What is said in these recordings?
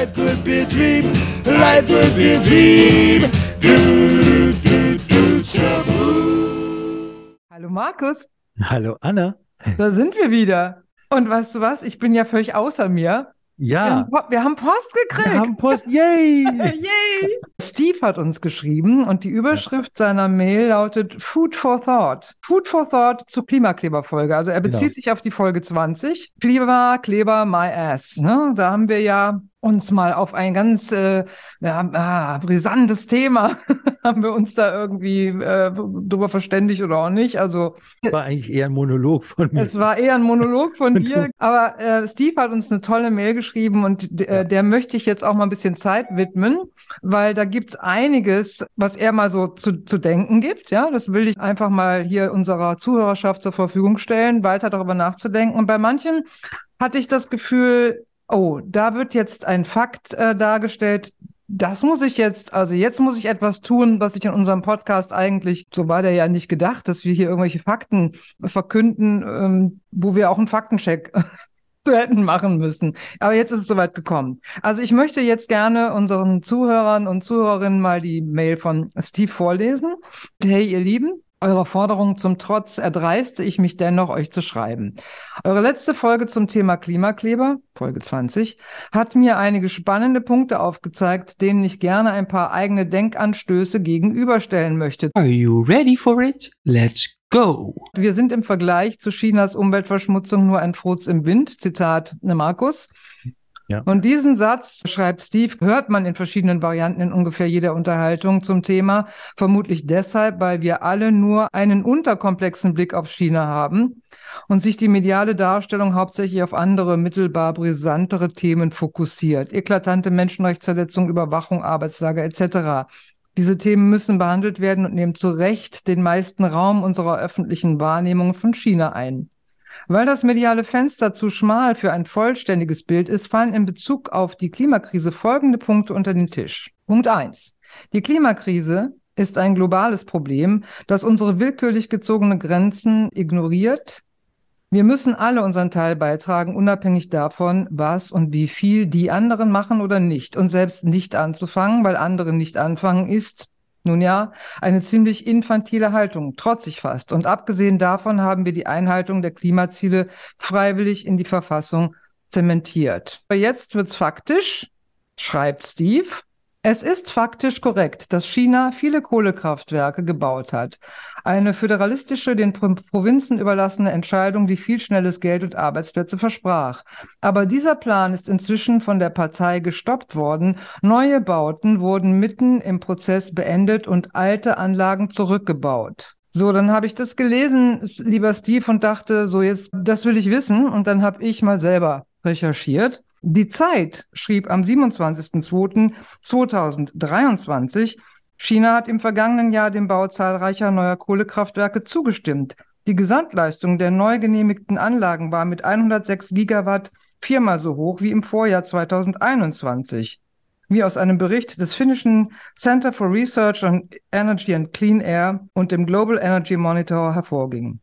Life could be a dream. Life could be a dream. Do, do, do, shabu. Hallo Markus, Hallo Anna. da sind wir wieder. Und weißt du was? Ich bin ja völlig außer mir. Wir, Ja, haben, Po- wir haben Post gekriegt. wir haben Post. Yay! Yay! Steve hat uns geschrieben und die Überschrift seiner Mail lautet Food for Thought. Food for Thought zur Klimakleberfolge. Also er bezieht Genau. sich auf die Folge 20. Klima, Kleber, my ass. Ne? Da haben wir ja uns mal auf ein ganz äh, ja, ah, brisantes Thema haben wir uns da irgendwie äh, drüber verständigt oder auch nicht. Also Das war eigentlich eher ein Monolog von mir. es war eher ein Monolog von dir, aber äh, Steve hat uns eine tolle Mail geschrieben und äh, der möchte ich jetzt auch mal ein bisschen Zeit widmen, weil da gibt's einiges, was er mal so zu, zu denken gibt. Ja, das will ich einfach mal hier unserer Zuhörerschaft zur Verfügung stellen, weiter darüber nachzudenken. Und bei manchen hatte ich das Gefühl, oh, da wird jetzt ein Fakt äh, dargestellt, das muss ich jetzt, also jetzt muss ich etwas tun, was ich in unserem Podcast eigentlich, so war der ja nicht gedacht, dass wir hier irgendwelche Fakten verkünden, ähm, wo wir auch einen Faktencheck zu hätten machen müssen. Aber jetzt ist es soweit gekommen. Also ich möchte jetzt gerne unseren Zuhörern und Zuhörerinnen mal die Mail von Steve vorlesen. Hey, ihr Lieben. Eurer Forderung zum Trotz erdreiste ich mich dennoch, euch zu schreiben. Eure letzte Folge zum Thema Klimakleber, Folge 20, hat mir einige spannende Punkte aufgezeigt, denen ich gerne ein paar eigene Denkanstöße gegenüberstellen möchte. Are you ready for it? Let's go! Wir sind im Vergleich zu Chinas Umweltverschmutzung nur ein Furz im Wind. Zitat ne, Markus. Ja. Und diesen Satz, schreibt Steve, hört man in verschiedenen Varianten in ungefähr jeder Unterhaltung zum Thema. Vermutlich deshalb, weil wir alle nur einen unterkomplexen Blick auf China haben und sich die mediale Darstellung hauptsächlich auf andere, mittelbar brisantere Themen fokussiert. Eklatante Menschenrechtsverletzungen, Überwachung, Arbeitslager etc. Diese Themen müssen behandelt werden und nehmen zu Recht den meisten Raum unserer öffentlichen Wahrnehmung von China ein. Weil das mediale Fenster zu schmal für ein vollständiges Bild ist, fallen in Bezug auf die Klimakrise folgende Punkte unter den Tisch. Punkt eins: Die Klimakrise ist ein globales Problem, das unsere willkürlich gezogene Grenzen ignoriert. Wir müssen alle unseren Teil beitragen, unabhängig davon, was und wie viel die anderen machen oder nicht. Und selbst nicht anzufangen, weil andere nicht anfangen, ist, nun ja, eine ziemlich infantile Haltung, trotzig fast. Und abgesehen davon haben wir die Einhaltung der Klimaziele freiwillig in die Verfassung zementiert. Aber jetzt wird's faktisch, schreibt Steve. Es ist faktisch korrekt, dass China viele Kohlekraftwerke gebaut hat. Eine föderalistische, den Pro Provinzen überlassene Entscheidung, die viel schnelles Geld und Arbeitsplätze versprach. Aber dieser Plan ist inzwischen von der Partei gestoppt worden. Neue Bauten wurden mitten im Prozess beendet und alte Anlagen zurückgebaut. So, dann habe ich das gelesen, lieber Steve, und dachte, so jetzt, das will ich wissen. Und dann habe ich mal selber recherchiert. Die Zeit schrieb am 27.02.2023, China hat im vergangenen Jahr dem Bau zahlreicher neuer Kohlekraftwerke zugestimmt. Die Gesamtleistung der neu genehmigten Anlagen war mit 106 Gigawatt viermal so hoch wie im Vorjahr 2021. Wie aus einem Bericht des finnischen Center for Research on Energy and Clean Air und dem Global Energy Monitor hervorging.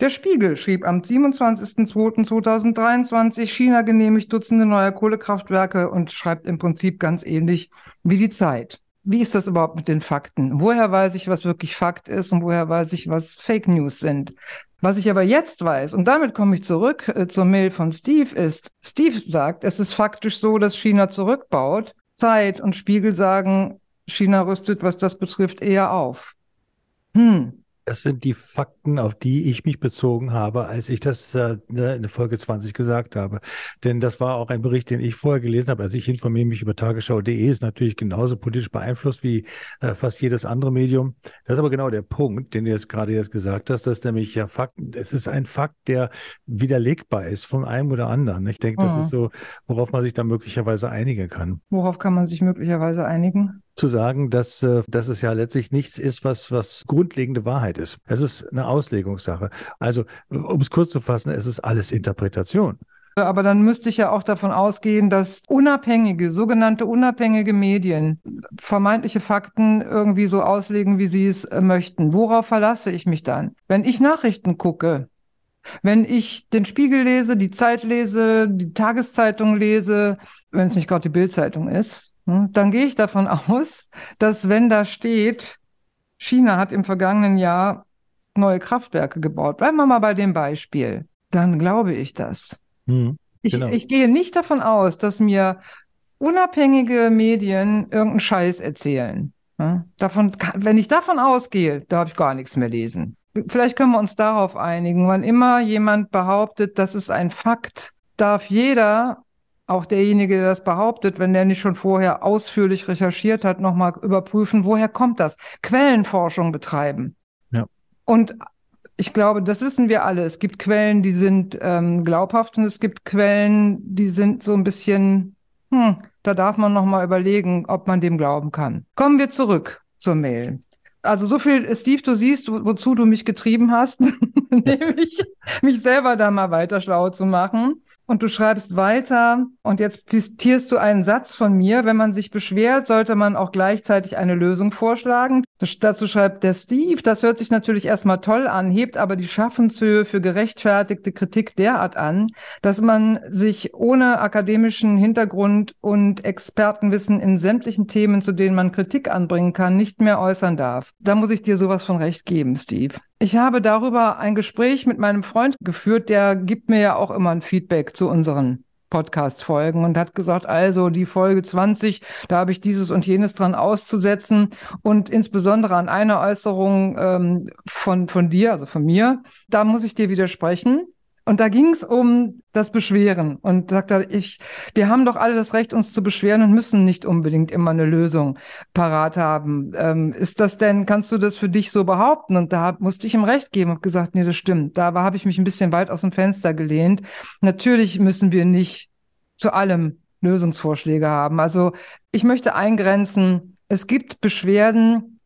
Der Spiegel schrieb am 27.02.2023, China genehmigt Dutzende neuer Kohlekraftwerke und schreibt im Prinzip ganz ähnlich wie die Zeit. Wie ist das überhaupt mit den Fakten? Woher weiß ich, was wirklich Fakt ist und woher weiß ich, was Fake News sind? Was ich aber jetzt weiß, und damit komme ich zurück äh, zur Mail von Steve, ist, Steve sagt, es ist faktisch so, dass China zurückbaut. Zeit und Spiegel sagen, China rüstet, was das betrifft, eher auf. Hm, Das sind die Fakten, auf die ich mich bezogen habe, als ich das äh, ne, in der Folge 20 gesagt habe. Denn das war auch ein Bericht, den ich vorher gelesen habe. Also ich informiere mich über tagesschau.de, ist natürlich genauso politisch beeinflusst wie äh, fast jedes andere Medium. Das ist aber genau der Punkt, den du jetzt gerade jetzt gesagt hast, dass nämlich ja Fakten, es ist ein Fakt, der widerlegbar ist von einem oder anderen. Ich denke, das Mhm. ist so, worauf man sich da möglicherweise einigen kann. worauf kann man sich möglicherweise einigen? Zu sagen, dass, äh, dass es ja letztlich nichts ist, was, was grundlegende Wahrheit ist. Es ist eine Auslegungssache. Also, um es kurz zu fassen, es ist alles Interpretation. Aber dann müsste ich ja auch davon ausgehen, dass unabhängige, sogenannte unabhängige Medien vermeintliche Fakten irgendwie so auslegen, wie sie es äh, möchten. Worauf verlasse ich mich dann? Wenn ich Nachrichten gucke, wenn ich den Spiegel lese, die Zeit lese, die Tageszeitung lese, wenn es nicht gerade die Bildzeitung ist, dann gehe ich davon aus, dass wenn da steht, China hat im vergangenen Jahr neue Kraftwerke gebaut, bleiben wir mal bei dem Beispiel, dann glaube ich das. Mhm, Ich, genau. ich gehe nicht davon aus, dass mir unabhängige Medien irgendeinen Scheiß erzählen. Davon, wenn ich davon ausgehe, darf ich gar nichts mehr lesen. Vielleicht können wir uns darauf einigen. Wann immer jemand behauptet, das ist ein Fakt, darf jeder, auch derjenige, der das behauptet, wenn der nicht schon vorher ausführlich recherchiert hat, nochmal überprüfen, woher kommt das? Quellenforschung betreiben. Ja. Und ich glaube, das wissen wir alle. Es gibt Quellen, die sind ähm, glaubhaft und es gibt Quellen, die sind so ein bisschen, hm, da darf man noch mal überlegen, ob man dem glauben kann. Kommen wir zurück zur Mail. Also so viel, Steve, du siehst, wo, wozu du mich getrieben hast, nämlich mich selber da mal weiter schlau zu machen. Und du schreibst weiter und jetzt zitierst du einen Satz von mir. Wenn man sich beschwert, sollte man auch gleichzeitig eine Lösung vorschlagen. Dazu schreibt der Steve, das hört sich natürlich erstmal toll an, hebt aber die Schaffenshöhe für gerechtfertigte Kritik derart an, dass man sich ohne akademischen Hintergrund und Expertenwissen in sämtlichen Themen, zu denen man Kritik anbringen kann, nicht mehr äußern darf. Da muss ich dir sowas von recht geben, Steve. Ich habe darüber ein Gespräch mit meinem Freund geführt, der gibt mir ja auch immer ein Feedback zu unseren Podcast-Folgen und hat gesagt, also die Folge 20, da habe ich dieses und jenes dran auszusetzen und insbesondere an einer Äußerung ähm, von, von dir, also von mir, da muss ich dir widersprechen. Und da ging es um das Beschweren und sagt er, ich, wir haben doch alle das Recht, uns zu beschweren und müssen nicht unbedingt immer eine Lösung parat haben. Ähm, ist das denn, kannst du das für dich so behaupten? Und da musste ich ihm recht geben und gesagt, nee, das stimmt. Da habe ich mich ein bisschen weit aus dem Fenster gelehnt. Natürlich müssen wir nicht zu allem Lösungsvorschläge haben. Also ich möchte eingrenzen, es gibt Beschwerden,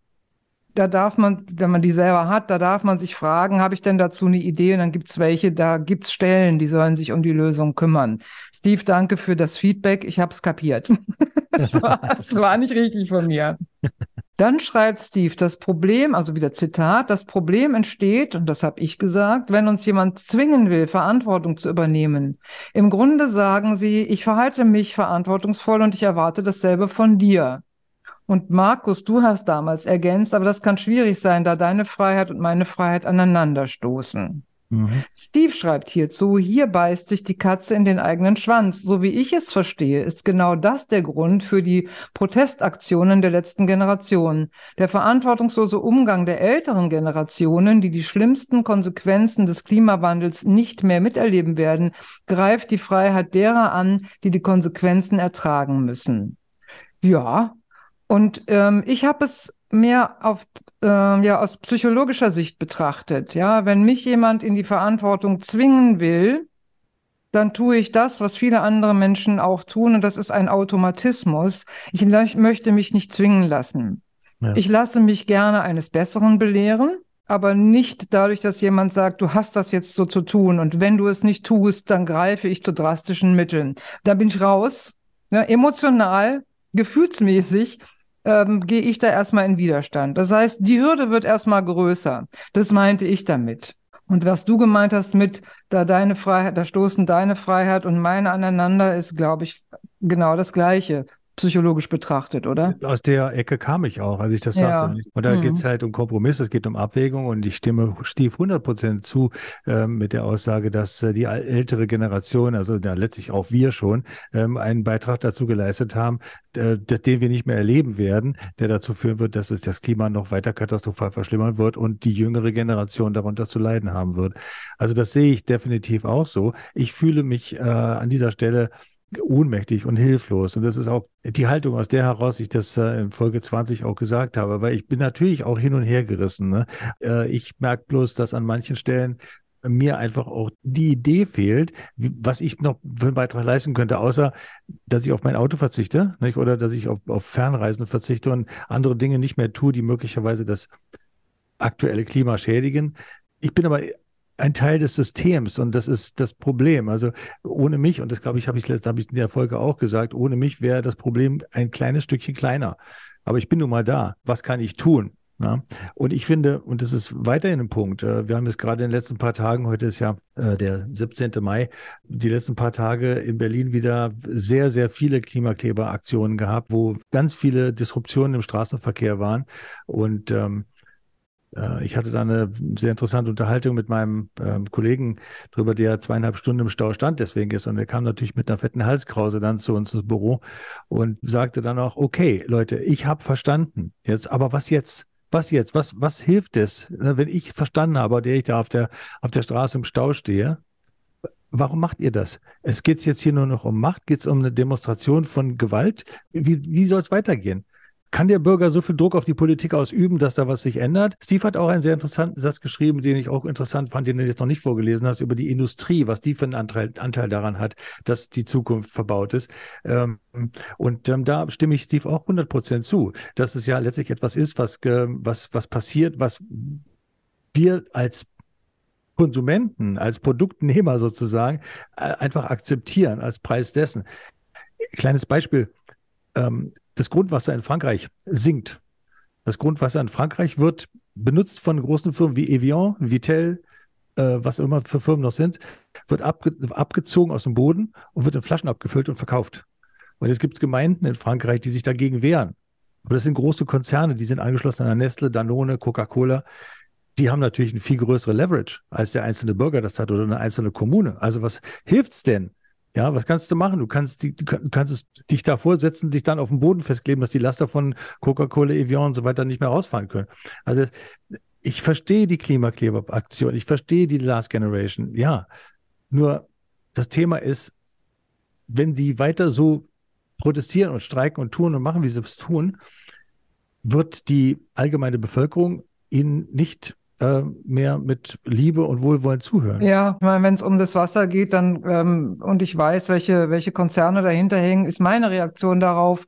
da darf man, wenn man die selber hat, da darf man sich fragen, habe ich denn dazu eine Idee? Und dann gibt es welche, da gibt es Stellen, die sollen sich um die Lösung kümmern. Steve, danke für das Feedback. Ich habe es kapiert. das, war, das war nicht richtig von mir. Dann schreibt Steve, das Problem, also wieder Zitat, das Problem entsteht, und das habe ich gesagt, wenn uns jemand zwingen will, Verantwortung zu übernehmen. Im Grunde sagen sie, ich verhalte mich verantwortungsvoll und ich erwarte dasselbe von dir. Und Markus, du hast damals ergänzt, aber das kann schwierig sein, da deine Freiheit und meine Freiheit aneinanderstoßen. Mhm. Steve schreibt hierzu, hier beißt sich die Katze in den eigenen Schwanz. So wie ich es verstehe, ist genau das der Grund für die Protestaktionen der letzten Generation. Der verantwortungslose Umgang der älteren Generationen, die die schlimmsten Konsequenzen des Klimawandels nicht mehr miterleben werden, greift die Freiheit derer an, die die Konsequenzen ertragen müssen. Ja, und ähm, ich habe es mehr auf, äh, ja, aus psychologischer Sicht betrachtet. Ja, wenn mich jemand in die Verantwortung zwingen will, dann tue ich das, was viele andere Menschen auch tun, und das ist ein Automatismus. Ich möchte mich nicht zwingen lassen. Ja. Ich lasse mich gerne eines Besseren belehren, aber nicht dadurch, dass jemand sagt, du hast das jetzt so zu tun und wenn du es nicht tust, dann greife ich zu drastischen Mitteln. Da bin ich raus, ne, emotional, gefühlsmäßig ähm, gehe ich da erstmal in Widerstand. Das heißt, die Hürde wird erstmal größer. Das meinte ich damit. Und was du gemeint hast mit, da deine Freiheit, da stoßen deine Freiheit und meine aneinander, ist, glaube ich, genau das Gleiche, psychologisch betrachtet, oder? Aus der Ecke kam ich auch, als ich das Ja. sagte. Und da Mhm. geht's halt um Kompromiss, es geht um Abwägung und ich stimme Stief 100 Prozent zu ähm, mit der Aussage, dass äh, die äl- ältere Generation, also ja, letztlich auch wir schon, ähm, einen Beitrag dazu geleistet haben, äh, den wir nicht mehr erleben werden, der dazu führen wird, dass es das Klima noch weiter katastrophal verschlimmern wird und die jüngere Generation darunter zu leiden haben wird. Also das sehe ich definitiv auch so. Ich fühle mich äh, an dieser Stelle ohnmächtig und hilflos. Und das ist auch die Haltung, aus der heraus ich das äh, in Folge 20 auch gesagt habe, weil ich bin natürlich auch hin und her gerissen. Ne? Äh, ich merke bloß, dass an manchen Stellen mir einfach auch die Idee fehlt, was ich noch für einen Beitrag leisten könnte, außer dass ich auf mein Auto verzichte nicht? oder dass ich auf, auf Fernreisen verzichte und andere Dinge nicht mehr tue, die möglicherweise das aktuelle Klima schädigen. Ich bin aber ein Teil des Systems und das ist das Problem. Also ohne mich, und das glaube ich, habe ich, hab ich in der Folge auch gesagt, ohne mich wäre das Problem ein kleines Stückchen kleiner. Aber ich bin nun mal da. Was kann ich tun? Ja. Und ich finde, und das ist weiterhin ein Punkt, äh, wir haben es gerade in den letzten paar Tagen, heute ist ja äh, der 17. Mai, die letzten paar Tage in Berlin wieder sehr, sehr viele Klimakleberaktionen gehabt, wo ganz viele Disruptionen im Straßenverkehr waren. Und ähm, äh, ich hatte da eine sehr interessante Unterhaltung mit meinem ähm, Kollegen drüber, der zweieinhalb Stunden im Stau stand, deswegen ist. Und er kam natürlich mit einer fetten Halskrause dann zu uns ins Büro und sagte dann auch, okay, Leute, ich habe verstanden. Jetzt, aber was jetzt? was jetzt? Was, was hilft es, ne, wenn ich verstanden habe, der ich da auf der, auf der Straße im Stau stehe? Warum macht ihr das? Es geht jetzt hier nur noch um Macht, geht es um eine Demonstration von Gewalt? Wie, wie soll es weitergehen? Kann der Bürger so viel Druck auf die Politik ausüben, dass da was sich ändert? Steve hat auch einen sehr interessanten Satz geschrieben, den ich auch interessant fand, den du jetzt noch nicht vorgelesen hast, über die Industrie, was die für einen Anteil, Anteil daran hat, dass die Zukunft verbaut ist. Ähm, und ähm, da stimme ich Steve auch 100 Prozent zu, dass es ja letztlich etwas ist, was, was, was passiert, was wir als Konsumenten, als Produktnehmer sozusagen äh, einfach akzeptieren als Preis dessen. Kleines Beispiel. Ähm, das Grundwasser in Frankreich sinkt. Das Grundwasser in Frankreich wird benutzt von großen Firmen wie Evian, Vitel, äh, was immer für Firmen noch sind, wird abge abgezogen aus dem Boden und wird in Flaschen abgefüllt und verkauft. Und jetzt gibt es Gemeinden in Frankreich, die sich dagegen wehren. Aber das sind große Konzerne, die sind angeschlossen an Nestle, Danone, Coca-Cola. Die haben natürlich eine viel größere Leverage, als der einzelne Bürger das hat oder eine einzelne Kommune. Also was hilft's denn, ja, was kannst du machen? Du kannst, die, du kannst es, dich davor setzen, dich dann auf den Boden festkleben, dass die Laster von Coca-Cola, Evian und so weiter nicht mehr rausfahren können. Also ich verstehe die Klimakleberaktion, ich verstehe die Last Generation, ja. Nur das Thema ist, wenn die weiter so protestieren und streiken und tun und machen, wie sie es tun, wird die allgemeine Bevölkerung ihnen nicht äh, mehr mit Liebe und Wohlwollen zuhören. Ja, ich meine, wenn es um das Wasser geht, dann ähm, und ich weiß, welche, welche Konzerne dahinter hängen, ist meine Reaktion darauf,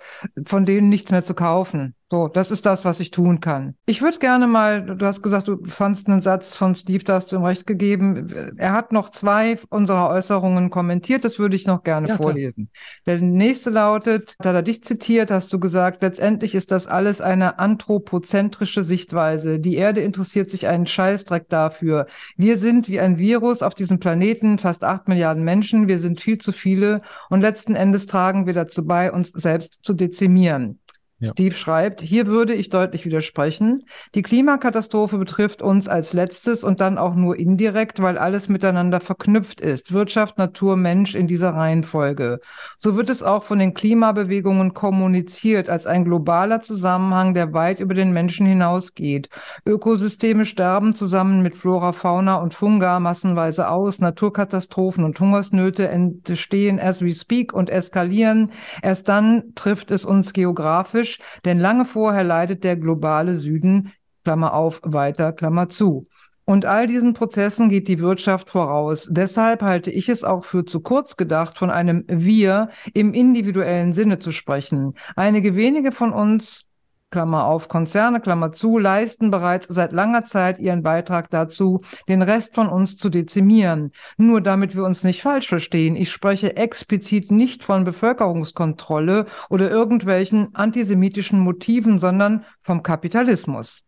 von denen nichts mehr zu kaufen. So, das ist das, was ich tun kann. Ich würde gerne mal, du hast gesagt, du fandst einen Satz von Steve, da hast du ihm recht gegeben. Er hat noch zwei unserer Äußerungen kommentiert, das würde ich noch gerne ja, vorlesen. Klar. Der nächste lautet, da er dich zitiert, hast du gesagt, letztendlich ist das alles eine anthropozentrische Sichtweise. Die Erde interessiert sich einen Scheißdreck dafür. Wir sind wie ein Virus auf diesem Planeten, fast acht Milliarden Menschen, wir sind viel zu viele und letzten Endes tragen wir dazu bei, uns selbst zu dezimieren. Steve schreibt, hier würde ich deutlich widersprechen. Die Klimakatastrophe betrifft uns als letztes und dann auch nur indirekt, weil alles miteinander verknüpft ist. Wirtschaft, Natur, Mensch in dieser Reihenfolge. So wird es auch von den Klimabewegungen kommuniziert als ein globaler Zusammenhang, der weit über den Menschen hinausgeht. Ökosysteme sterben zusammen mit Flora, Fauna und Funga massenweise aus. Naturkatastrophen und Hungersnöte entstehen as we speak und eskalieren. Erst dann trifft es uns geografisch kritisch, denn lange vorher leidet der globale Süden, Klammer auf, weiter, Klammer zu. Und all diesen Prozessen geht die Wirtschaft voraus. Deshalb halte ich es auch für zu kurz gedacht, von einem Wir im individuellen Sinne zu sprechen. Einige wenige von uns Klammer auf, Konzerne, Klammer zu, leisten bereits seit langer Zeit ihren Beitrag dazu, den Rest von uns zu dezimieren. Nur damit wir uns nicht falsch verstehen, ich spreche explizit nicht von Bevölkerungskontrolle oder irgendwelchen antisemitischen Motiven, sondern vom Kapitalismus.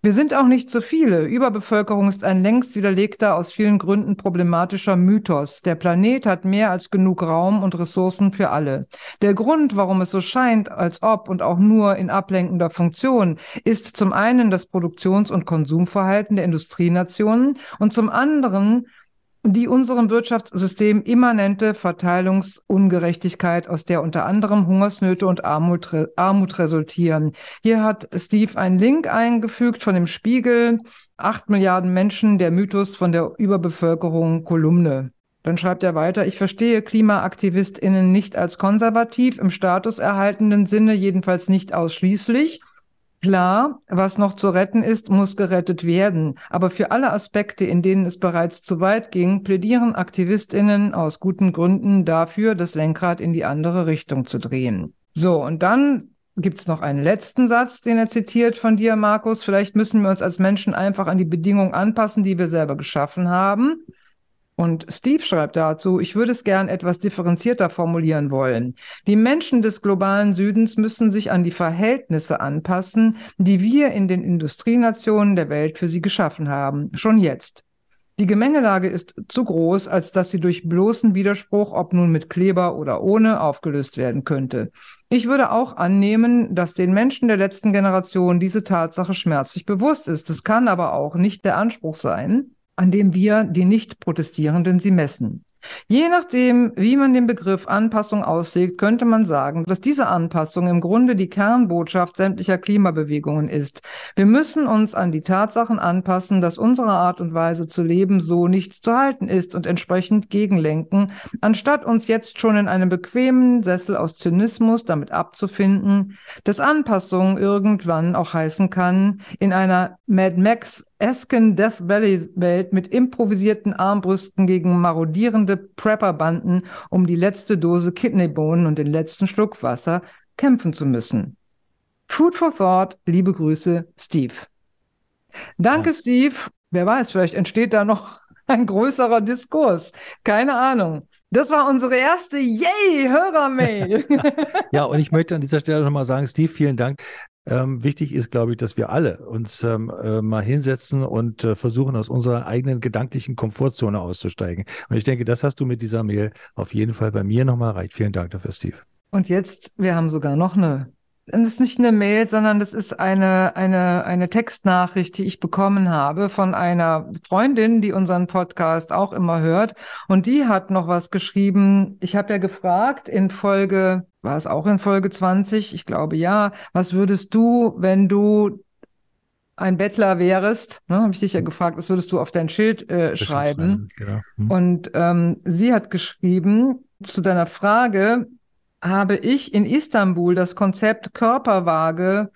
Wir sind auch nicht zu viele. Überbevölkerung ist ein längst widerlegter, aus vielen Gründen problematischer Mythos. Der Planet hat mehr als genug Raum und Ressourcen für alle. Der Grund, warum es so scheint, als ob und auch nur in ablenkender Funktion, ist zum einen das Produktions- und Konsumverhalten der Industrienationen und zum anderen die unserem Wirtschaftssystem immanente Verteilungsungerechtigkeit, aus der unter anderem Hungersnöte und Armut, Armut resultieren. Hier hat Steve einen Link eingefügt von dem Spiegel. Acht Milliarden Menschen, der Mythos von der Überbevölkerung Kolumne. Dann schreibt er weiter, ich verstehe KlimaaktivistInnen nicht als konservativ im statuserhaltenden Sinne, jedenfalls nicht ausschließlich. Klar, was noch zu retten ist, muss gerettet werden. Aber für alle Aspekte, in denen es bereits zu weit ging, plädieren Aktivistinnen aus guten Gründen dafür, das Lenkrad in die andere Richtung zu drehen. So, und dann gibt's noch einen letzten Satz, den er zitiert von dir, Markus. Vielleicht müssen wir uns als Menschen einfach an die Bedingungen anpassen, die wir selber geschaffen haben. Und Steve schreibt dazu, ich würde es gern etwas differenzierter formulieren wollen. Die Menschen des globalen Südens müssen sich an die Verhältnisse anpassen, die wir in den Industrienationen der Welt für sie geschaffen haben. Schon jetzt. Die Gemengelage ist zu groß, als dass sie durch bloßen Widerspruch, ob nun mit Kleber oder ohne, aufgelöst werden könnte. Ich würde auch annehmen, dass den Menschen der letzten Generation diese Tatsache schmerzlich bewusst ist. Es kann aber auch nicht der Anspruch sein, an dem wir, die Nicht-Protestierenden, sie messen. Je nachdem, wie man den Begriff Anpassung auslegt, könnte man sagen, dass diese Anpassung im Grunde die Kernbotschaft sämtlicher Klimabewegungen ist. Wir müssen uns an die Tatsachen anpassen, dass unsere Art und Weise zu leben so nichts zu halten ist und entsprechend gegenlenken, anstatt uns jetzt schon in einem bequemen Sessel aus Zynismus damit abzufinden, dass Anpassung irgendwann auch heißen kann, in einer Mad Max esken Death Valley Welt mit improvisierten Armbrüsten gegen marodierende Prepper-Banden um die letzte Dose Kidneybohnen und den letzten Schluck Wasser kämpfen zu müssen. Food for Thought, liebe Grüße, Steve. Danke, ja. Steve. Wer weiß, vielleicht entsteht da noch ein größerer Diskurs. Keine Ahnung. Das war unsere erste Yay-Hörermail. ja, und ich möchte an dieser Stelle nochmal sagen, Steve, vielen Dank. Ähm, wichtig ist, glaube ich, dass wir alle uns ähm, äh, mal hinsetzen und äh, versuchen, aus unserer eigenen gedanklichen Komfortzone auszusteigen. Und ich denke, das hast du mit dieser Mail auf jeden Fall bei mir nochmal erreicht. Vielen Dank dafür, Steve. Und jetzt, wir haben sogar noch eine das ist nicht eine Mail, sondern das ist eine, eine, eine Textnachricht, die ich bekommen habe von einer Freundin, die unseren Podcast auch immer hört. Und die hat noch was geschrieben. Ich habe ja gefragt in Folge war es auch in Folge 20? Ich glaube ja. Was würdest du, wenn du ein Bettler wärst, ne, habe ich dich ja gefragt, was würdest du auf dein Schild äh, schreiben? Genau. Hm. Und ähm, sie hat geschrieben, zu deiner Frage, habe ich in Istanbul das Konzept Körperwaage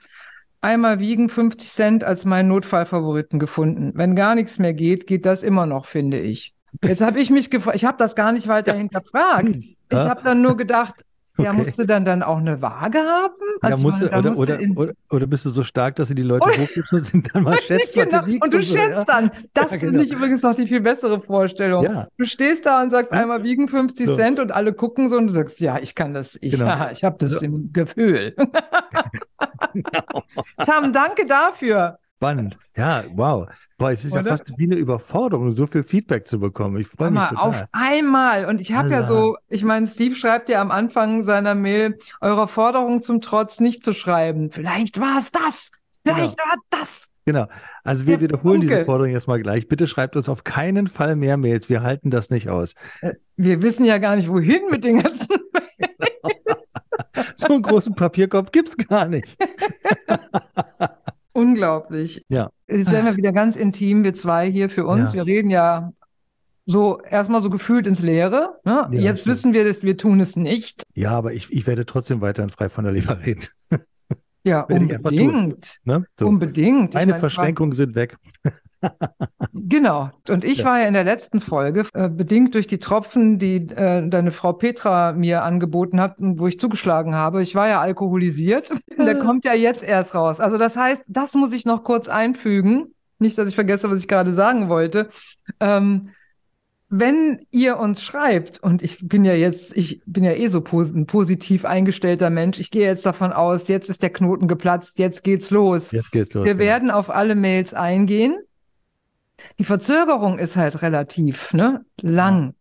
einmal wiegen 50 Cent als meinen Notfallfavoriten gefunden. Wenn gar nichts mehr geht, geht das immer noch, finde ich. Jetzt habe ich mich gefragt, ich habe das gar nicht weiter hinterfragt. Ich habe dann nur gedacht, ja, okay. musst du dann, dann auch eine Waage haben? Also ja, musst meine, oder, oder, oder, oder, bist du so stark, dass du die Leute hochgibst und sind dann mal schätzt, genau. du? Und du und so, schätzt ja? dann. Das ja, genau. finde ich übrigens noch die viel bessere Vorstellung. Ja. Du stehst da und sagst einmal wiegen 50 so. Cent und alle gucken so und du sagst, ja, ich kann das, ich, genau. ja, ich habe das so. im Gefühl. Tam, danke dafür. Spannend. Ja, wow. Boah, es ist Oder? ja fast wie eine Überforderung, so viel Feedback zu bekommen. Ich freue mich total. Auf einmal. Und ich habe ja so, ich meine, Steve schreibt ja am Anfang seiner Mail, eurer Forderung zum Trotz nicht zu schreiben. Vielleicht war es das. Vielleicht genau. war das. Genau. Also wir Der wiederholen Funke. diese Forderung jetzt mal gleich. Bitte schreibt uns auf keinen Fall mehr Mails. Wir halten das nicht aus. Äh, wir wissen ja gar nicht, wohin mit den ganzen Mails. so einen großen Papierkorb gibt es gar nicht. Unglaublich. Ja. Jetzt werden wir wieder ganz intim, wir zwei hier für uns. Ja. Wir reden ja so erstmal so gefühlt ins Leere. Ne? Ja, Jetzt wissen wir, dass wir tun es nicht. Ja, aber ich, ich werde trotzdem weiterhin frei von der Leber reden. Ja, unbedingt. Ne? So. Unbedingt. Meine Verschränkungen sind weg. genau. Und ich ja. war ja in der letzten Folge, äh, bedingt durch die Tropfen, die äh, deine Frau Petra mir angeboten hat, wo ich zugeschlagen habe. Ich war ja alkoholisiert. Der kommt ja jetzt erst raus. Also das heißt, das muss ich noch kurz einfügen. Nicht, dass ich vergesse, was ich gerade sagen wollte. Ähm, wenn ihr uns schreibt, und ich bin ja jetzt, ich bin ja eh so pos ein positiv eingestellter Mensch, ich gehe jetzt davon aus, jetzt ist der Knoten geplatzt, jetzt geht's los. Jetzt geht's los. Wir ja. werden auf alle Mails eingehen. Die Verzögerung ist halt relativ ne, lang.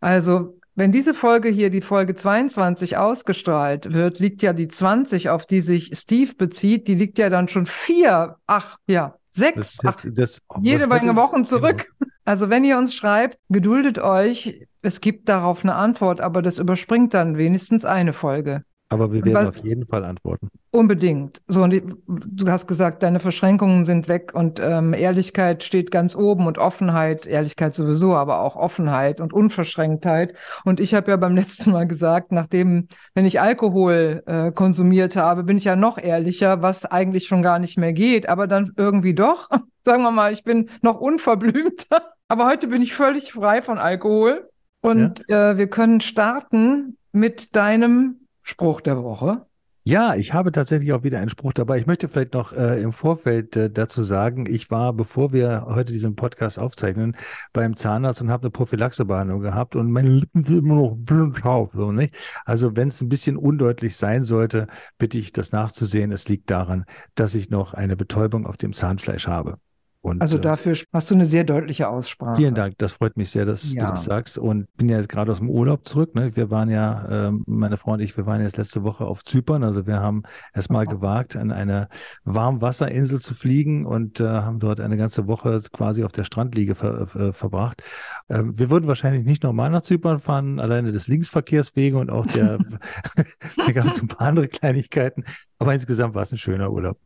Also, wenn diese Folge hier, die Folge 22, ausgestrahlt wird, liegt ja die 20, auf die sich Steve bezieht, die liegt ja dann schon vier, ach ja, sechs, das, ach, das, jede Menge Wochen zurück. Genau. Also wenn ihr uns schreibt, geduldet euch, es gibt darauf eine Antwort, aber das überspringt dann wenigstens eine Folge. Aber wir werden auf jeden Fall antworten. Unbedingt. So, und du hast gesagt, deine Verschränkungen sind weg und ähm, Ehrlichkeit steht ganz oben und Offenheit, Ehrlichkeit sowieso, aber auch Offenheit und Unverschränktheit. Und ich habe ja beim letzten Mal gesagt, nachdem, wenn ich Alkohol äh, konsumiert habe, bin ich ja noch ehrlicher, was eigentlich schon gar nicht mehr geht, aber dann irgendwie doch. Sagen wir mal, ich bin noch unverblümter. Aber heute bin ich völlig frei von Alkohol. Und ja. äh, wir können starten mit deinem Spruch der Woche. Ja, ich habe tatsächlich auch wieder einen Spruch dabei. Ich möchte vielleicht noch äh, im Vorfeld äh, dazu sagen, ich war, bevor wir heute diesen Podcast aufzeichnen, beim Zahnarzt und habe eine Prophylaxebehandlung gehabt und meine Lippen sind immer noch blind taub, so nicht? Also wenn es ein bisschen undeutlich sein sollte, bitte ich das nachzusehen. Es liegt daran, dass ich noch eine Betäubung auf dem Zahnfleisch habe. Und, Also äh, dafür hast du eine sehr deutliche Aussprache. Vielen Dank, das freut mich sehr, dass Ja. du das sagst. Und bin ja jetzt gerade aus dem Urlaub zurück. Ne? Wir waren ja, ähm, meine Frau und ich, wir waren jetzt letzte Woche auf Zypern. Also wir haben es mal Aha. gewagt, an eine Warmwasserinsel zu fliegen und äh, haben dort eine ganze Woche quasi auf der Strandliege ver äh, verbracht. Ähm, wir würden wahrscheinlich nicht normal nach Zypern fahren, alleine des Linksverkehrs wegen und auch der, da gab es ein paar andere Kleinigkeiten. Aber insgesamt war es ein schöner Urlaub.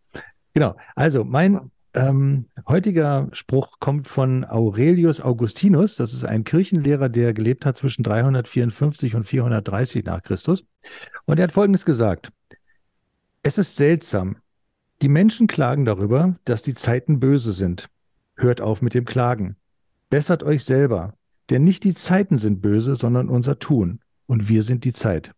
Genau. Also mein ähm, heutiger Spruch kommt von Aurelius Augustinus. Das ist ein Kirchenlehrer, der gelebt hat zwischen 354 und 430 nach Christus. Und er hat Folgendes gesagt. Es ist seltsam. Die Menschen klagen darüber, dass die Zeiten böse sind. Hört auf mit dem Klagen. Bessert euch selber. Denn nicht die Zeiten sind böse, sondern unser Tun. Und wir sind die Zeit.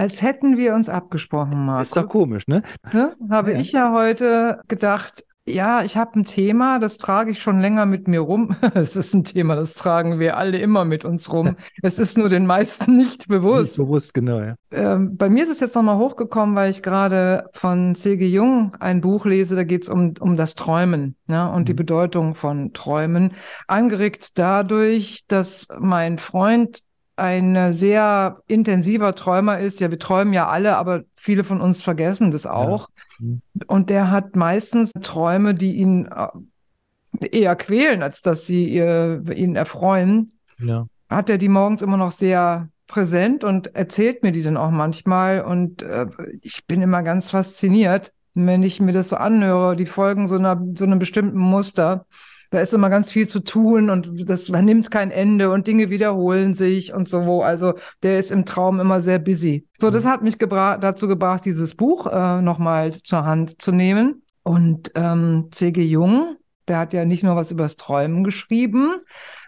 Als hätten wir uns abgesprochen, Marco. Ist doch komisch, ne? ne? Habe Ja. ich ja heute gedacht, ja, ich habe ein Thema, das trage ich schon länger mit mir rum. Es ist ein Thema, das tragen wir alle immer mit uns rum. es ist nur den meisten nicht Nicht bewusst. bewusst, genau, ja. Ähm, bei mir ist es jetzt nochmal hochgekommen, weil ich gerade von C.G. Jung ein Buch lese, da geht es um, um das Träumen ne, und die Mhm. Bedeutung von Träumen. Angeregt dadurch, dass mein Freund ein sehr intensiver Träumer ist. Ja, wir träumen ja alle, aber viele von uns vergessen das auch. Mhm. Und der hat meistens Träume, die ihn äh, eher quälen, als dass sie ihr, ihn erfreuen Ja. hat er die morgens immer noch sehr präsent und erzählt mir die dann auch manchmal. Und äh, ich bin immer ganz fasziniert, wenn ich mir das so anhöre, die folgen so einer, so einem bestimmten Muster. Da ist immer ganz viel zu tun und das nimmt kein Ende und Dinge wiederholen sich und so. Also der ist im Traum immer sehr busy. So, das hat mich gebra dazu gebracht, dieses Buch äh, nochmal zur Hand zu nehmen. Und ähm, C.G. Jung, der hat ja nicht nur was übers Träumen geschrieben,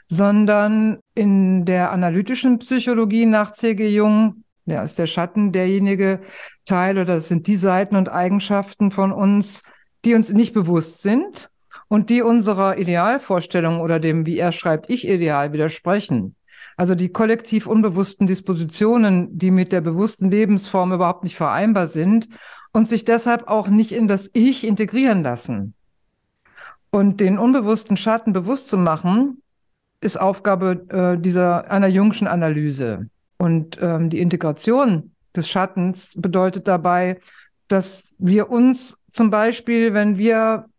sondern in der analytischen Psychologie nach C.G. Jung, ja, ist der Schatten derjenige Teil oder das sind die Seiten und Eigenschaften von uns, die uns nicht bewusst sind und die unserer Idealvorstellung oder dem, wie er schreibt, Ich-Ideal widersprechen. Also die kollektiv unbewussten Dispositionen, die mit der bewussten Lebensform überhaupt nicht vereinbar sind und sich deshalb auch nicht in das Ich integrieren lassen. Und den unbewussten Schatten bewusst zu machen, ist Aufgabe äh, dieser einer jungschen Analyse. Und ähm, die Integration des Schattens bedeutet dabei, dass wir uns zum Beispiel, wenn wir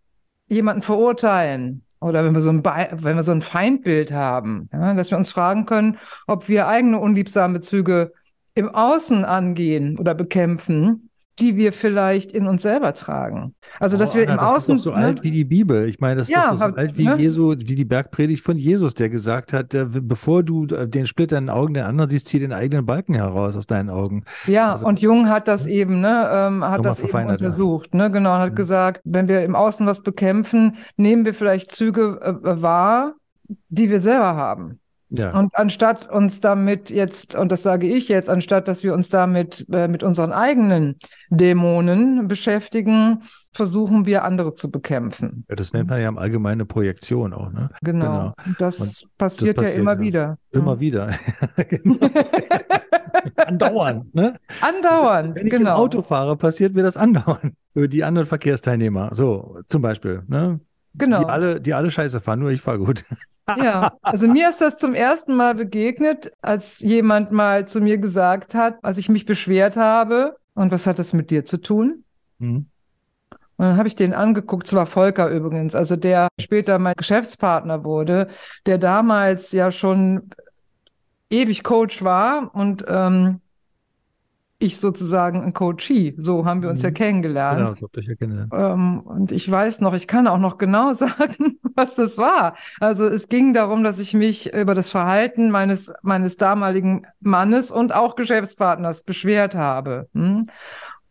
jemanden verurteilen oder wenn wir so ein, Be wenn wir so ein Feindbild haben, ja, dass wir uns fragen können, ob wir eigene unliebsame Züge im Außen angehen oder bekämpfen, die wir vielleicht in uns selber tragen. Also, dass Oh, wir Anna, im das Außen. ist doch so ne? alt wie die Bibel. Ich meine, das ist Ja, doch so hab- alt wie ne? Jesu, wie die Bergpredigt von Jesus, der gesagt hat, äh, bevor du äh, den Splitter in den Augen der anderen siehst, zieh den eigenen Balken heraus aus deinen Augen. Ja, Also- und Jung hat das eben, ne, ähm, hat das eben untersucht, ne, genau, und hat Ja. gesagt, wenn wir im Außen was bekämpfen, nehmen wir vielleicht Züge äh, wahr, die wir selber haben. Ja, Und anstatt uns damit jetzt, und das sage ich jetzt, anstatt dass wir uns damit äh, mit unseren eigenen Dämonen beschäftigen, versuchen wir andere zu bekämpfen. Ja, das nennt man ja im Allgemeinen eine Projektion auch, ne? Genau. Genau. Das passiert passiert ja immer ja. wieder. Immer wieder. genau. andauernd, ne? Andauernd, Wenn ich genau. im Auto fahre, passiert mir das andauernd. Über die anderen Verkehrsteilnehmer. So, zum Beispiel, ne? Genau. Die alle, die alle scheiße fahren, nur ich fahre gut. Ja, also mir ist das zum ersten Mal begegnet, als jemand mal zu mir gesagt hat, als ich mich beschwert habe, und was hat das mit dir zu tun? Hm. Und dann habe ich den angeguckt, zwar Volker übrigens, also der später mein Geschäftspartner wurde, der damals ja schon ewig Coach war und ähm, ich sozusagen ein Coachee. So haben wir uns ja Mhm. kennengelernt. Genau, das habt ihr ja kennengelernt. Ähm, und ich weiß noch, ich kann auch noch genau sagen, was das war. Also es ging darum, dass ich mich über das Verhalten meines, meines damaligen Mannes und auch Geschäftspartners beschwert habe. Hm?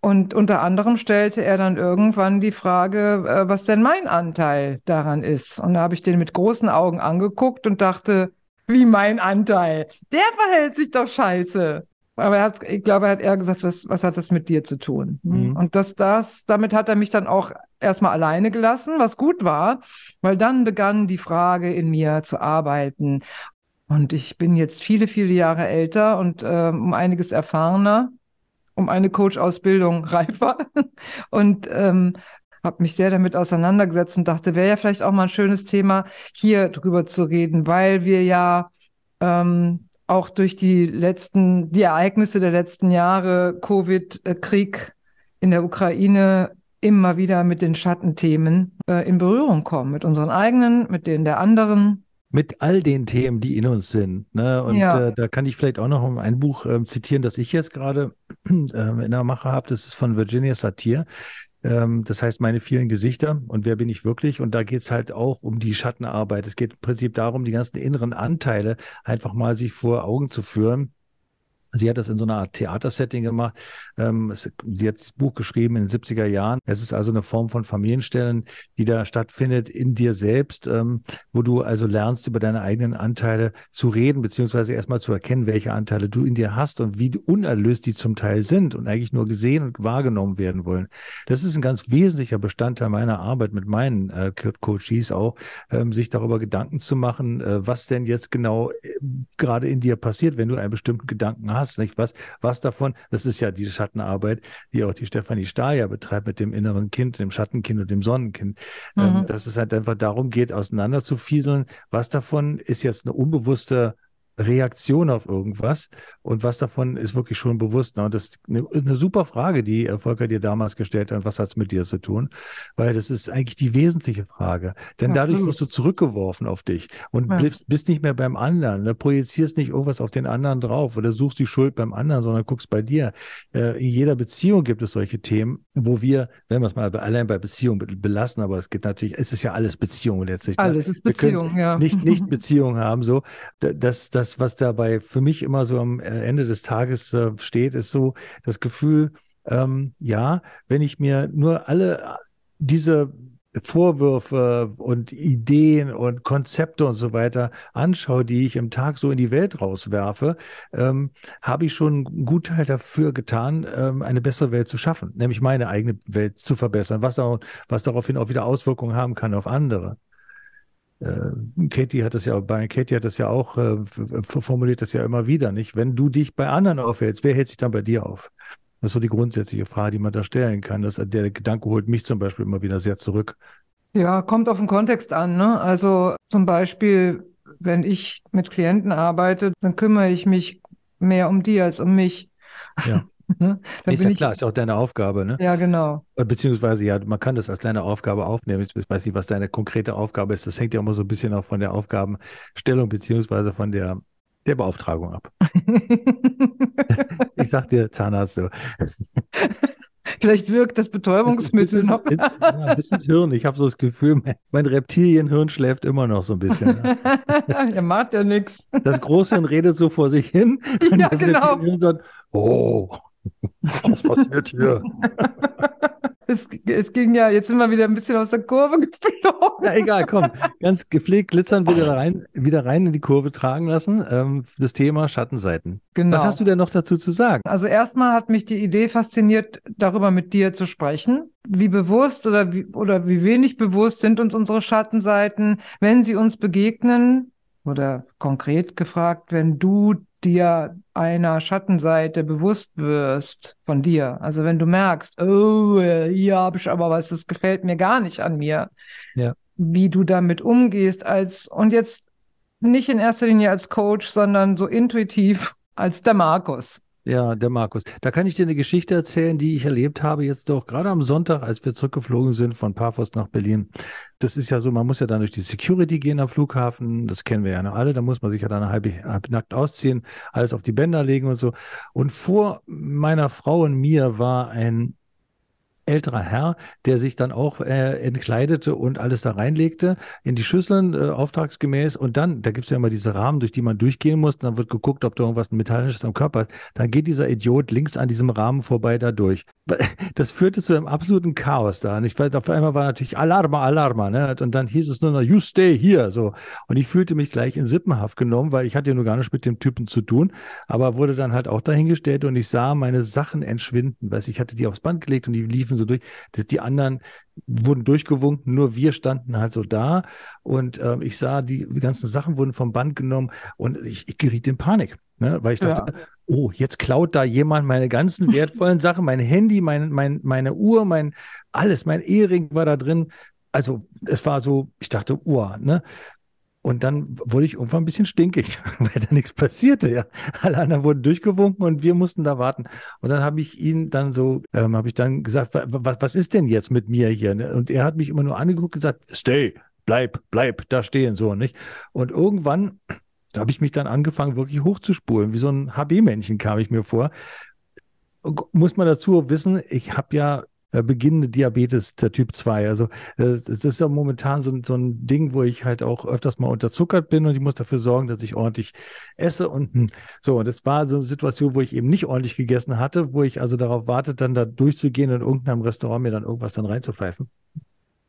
Und unter anderem stellte er dann irgendwann die Frage, äh, was denn mein Anteil daran ist. Und da habe ich den mit großen Augen angeguckt und dachte, wie mein Anteil? Der verhält sich doch scheiße. Aber er hat, ich glaube, er hat eher gesagt, was, was hat das mit dir zu tun? Mhm. Und das, das, damit hat er mich dann auch erstmal alleine gelassen, was gut war, weil dann begann die Frage in mir zu arbeiten. Und ich bin jetzt viele, viele Jahre älter und ähm, um einiges erfahrener, um eine Coach-Ausbildung reifer und ähm, habe mich sehr damit auseinandergesetzt und dachte, wäre ja vielleicht auch mal ein schönes Thema, hier drüber zu reden, weil wir ja ähm, auch durch die letzten, die Ereignisse der letzten Jahre, Covid, äh, Krieg in der Ukraine, immer wieder mit den Schattenthemen äh, in Berührung kommen, mit unseren eigenen, mit denen der anderen. Mit all den Themen, die in uns sind. Ne? Und Ja. äh, da kann ich vielleicht auch noch ein Buch ähm, zitieren, das ich jetzt gerade ähm, in der Mache habe. Das ist von Virginia Satir. Ähm, das heißt, meine vielen Gesichter und wer bin ich wirklich? Und da geht's halt auch um die Schattenarbeit. Es geht im Prinzip darum, die ganzen inneren Anteile einfach mal sich vor Augen zu führen. Sie hat das in so einer Art Theatersetting gemacht. Ähm, es, sie hat das Buch geschrieben in den 70er Jahren. Es ist also eine Form von Familienstellen, die da stattfindet in dir selbst, ähm, wo du also lernst, über deine eigenen Anteile zu reden, beziehungsweise erstmal zu erkennen, welche Anteile du in dir hast und wie unerlöst die zum Teil sind und eigentlich nur gesehen und wahrgenommen werden wollen. Das ist ein ganz wesentlicher Bestandteil meiner Arbeit mit meinen äh, Coaches auch, ähm, sich darüber Gedanken zu machen, äh, was denn jetzt genau äh, gerade in dir passiert, wenn du einen bestimmten Gedanken hast, nicht? Was, was davon, das ist ja die Schattenarbeit, die auch die Stefanie Stahl ja betreibt mit dem inneren Kind, dem Schattenkind und dem Sonnenkind. Ähm, Mhm. dass es halt einfach darum geht, auseinander zu fieseln, was davon ist jetzt eine unbewusste Reaktion auf irgendwas und was davon ist wirklich schon bewusst. Ne? Und das ist eine, eine super Frage, die Volker dir damals gestellt hat. Was hat's mit dir zu tun? Weil das ist eigentlich die wesentliche Frage. Denn dadurch Absolut. wirst du zurückgeworfen auf dich und Ja. bist, bist nicht mehr beim anderen. Ne? Projizierst nicht irgendwas auf den anderen drauf oder suchst die Schuld beim anderen, sondern guckst bei dir. Äh, in jeder Beziehung gibt es solche Themen, wo wir, wenn wir es mal bei- allein bei Beziehung be- belassen, aber es geht natürlich, es ist ja alles Beziehung letztlich. ne? Alles ist Beziehung, ja. nicht, nicht Beziehung haben, so. Da- Das, das, was dabei für mich immer so am äh, Ende des Tages äh, steht, ist so das Gefühl, ähm, ja, wenn ich mir nur alle äh, diese Vorwürfe und Ideen und Konzepte und so weiter anschaue, die ich im Tag so in die Welt rauswerfe, ähm, habe ich schon einen Gutteil dafür getan, ähm, eine bessere Welt zu schaffen, nämlich meine eigene Welt zu verbessern, was, auch, was daraufhin auch wieder Auswirkungen haben kann auf andere. Äh, Katie hat das ja, bei Katie hat das ja auch äh, formuliert das ja immer wieder, nicht? Wenn du dich bei anderen aufhältst, wer hält sich dann bei dir auf? Das ist so die grundsätzliche Frage, die man da stellen kann. Das, der Gedanke holt mich zum Beispiel immer wieder sehr zurück. Ja, kommt auf den Kontext an. Ne? Also zum Beispiel, wenn ich mit Klienten arbeite, dann kümmere ich mich mehr um die als um mich. Ja. Ne? Dann ist ja klar, ist auch deine Aufgabe, ne? ja, genau. Äh, Beziehungsweise ja, man kann das als deine Aufgabe aufnehmen. Ich weiß nicht, was deine konkrete Aufgabe ist. Das hängt ja immer so ein bisschen auch von der Aufgabenstellung beziehungsweise von der, der Beauftragung ab. Ich sag dir, Zahnarzt, so. Vielleicht wirkt das Betäubungsmittel noch. bis- ja, bis ins Hirn. Ich habe so das Gefühl, mein, mein Reptilienhirn schläft immer noch so ein bisschen. Ne? Er macht ja nichts. Das Großhirn redet so vor sich hin. Und Ja, das genau. Reptilienhirn sagt, oh, was passiert hier? Es, es ging ja, jetzt sind wir wieder ein bisschen aus der Kurve geflogen. Na egal, komm. Ganz gepflegt, glitzern wieder rein, wieder rein in die Kurve tragen lassen. Ähm, das Thema Schattenseiten. Genau. Was hast du denn noch dazu zu sagen? Also erstmal hat mich die Idee fasziniert, darüber mit dir zu sprechen. Wie bewusst oder wie, oder wie wenig bewusst sind uns unsere Schattenseiten, wenn sie uns begegnen? Oder konkret gefragt, wenn du dir einer Schattenseite bewusst wirst von dir. Also wenn du merkst, oh, hier habe ich aber was, das gefällt mir gar nicht an mir. Ja. Wie du damit umgehst als, und jetzt nicht in erster Linie als Coach, sondern so intuitiv als der Markus. Ja, der Markus. Da kann ich dir eine Geschichte erzählen, die ich erlebt habe, jetzt doch gerade am Sonntag, als wir zurückgeflogen sind von Paphos nach Berlin. Das ist ja so, man muss ja dann durch die Security gehen am Flughafen. Das kennen wir ja noch alle. Da muss man sich ja dann halb, halb nackt ausziehen, alles auf die Bänder legen und so. Und vor meiner Frau und mir war ein älterer Herr, der sich dann auch äh, entkleidete und alles da reinlegte in die Schüsseln, äh, auftragsgemäß. Und dann, da gibt's ja immer diese Rahmen, durch die man durchgehen muss. Dann wird geguckt, ob da irgendwas Metallisches am Körper ist. Dann geht dieser Idiot links an diesem Rahmen vorbei da durch. Das führte zu einem absoluten Chaos da. Und ich weiß, auf einmal war natürlich Alarma, Alarma. Ne? Und dann hieß es nur noch, you stay here. So. Und ich fühlte mich gleich in Sippenhaft genommen, weil ich hatte ja nur gar nichts mit dem Typen zu tun, aber wurde dann halt auch dahingestellt und ich sah meine Sachen entschwinden. Weiß ich hatte die aufs Band gelegt und die liefen so durch. Die anderen wurden durchgewunken, nur wir standen halt so da und äh, ich sah, die ganzen Sachen wurden vom Band genommen und ich, ich geriet in Panik. Ne, weil ich dachte, ja. oh, jetzt klaut da jemand meine ganzen wertvollen Sachen, mein Handy, mein, mein, meine Uhr, mein alles, mein Ehering war da drin. Also es war so, ich dachte, oh, ne? Und dann wurde ich irgendwann ein bisschen stinkig, weil da nichts passierte. Ja. Alle anderen wurden durchgewunken und wir mussten da warten. Und dann habe ich ihn dann so, ähm, habe ich dann gesagt, was, was ist denn jetzt mit mir hier? Ne? Und er hat mich immer nur angeguckt und gesagt, stay, bleib, bleib, da stehen so, nicht? Und irgendwann habe ich mich dann angefangen, wirklich hochzuspulen. Wie so ein HB-Männchen kam ich mir vor. Muss man dazu wissen, ich habe ja äh, beginnende Diabetes der Typ 2. Also es äh, ist ja momentan so, so, ein Ding, wo ich halt auch öfters mal unterzuckert bin und ich muss dafür sorgen, dass ich ordentlich esse und hm, so. Und das war so eine Situation, wo ich eben nicht ordentlich gegessen hatte, wo ich also darauf warte, dann da durchzugehen und in irgendeinem Restaurant mir dann irgendwas dann reinzupfeifen.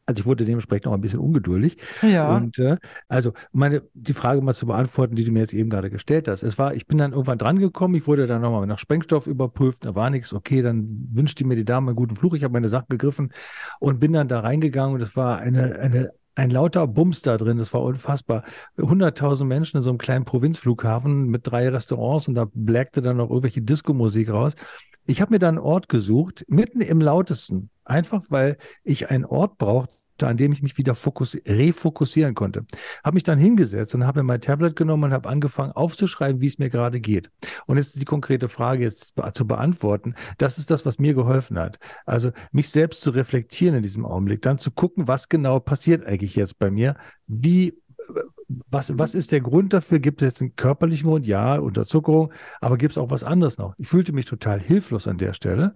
Also ich wurde dementsprechend auch ein bisschen ungeduldig. Ja. Und äh, also meine die Frage mal zu beantworten, die du mir jetzt eben gerade gestellt hast. Es war, ich bin dann irgendwann dran gekommen, ich wurde dann nochmal nach Sprengstoff überprüft, da war nichts, okay, dann wünschte mir die Dame einen guten Fluch. Ich habe meine Sachen gegriffen und bin dann da reingegangen und es war eine, eine ein lauter Bums da drin, das war unfassbar. 100.000 Menschen in so einem kleinen Provinzflughafen mit drei Restaurants und da blackte dann noch irgendwelche Disco-Musik raus. Ich habe mir dann einen Ort gesucht, mitten im lautesten, einfach weil ich einen Ort brauchte, an dem ich mich wieder refokussieren konnte. Habe mich dann hingesetzt und habe mein Tablet genommen und habe angefangen aufzuschreiben, wie es mir gerade geht. Und jetzt die konkrete Frage jetzt zu beantworten. Das ist das, was mir geholfen hat. Also mich selbst zu reflektieren in diesem Augenblick, dann zu gucken, was genau passiert eigentlich jetzt bei mir, wie was, was ist der Grund dafür? Gibt es jetzt einen körperlichen Grund? Ja, Unterzuckerung, aber gibt es auch was anderes noch? Ich fühlte mich total hilflos an der Stelle.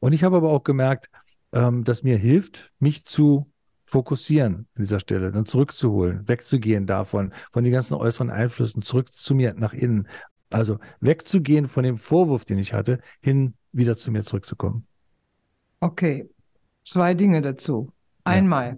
Und ich habe aber auch gemerkt, ähm, dass mir hilft, mich zu fokussieren an dieser Stelle, dann zurückzuholen, wegzugehen davon, von den ganzen äußeren Einflüssen, zurück zu mir, nach innen. Also wegzugehen von dem Vorwurf, den ich hatte, hin wieder zu mir zurückzukommen. Okay, zwei Dinge dazu. Einmal, ja.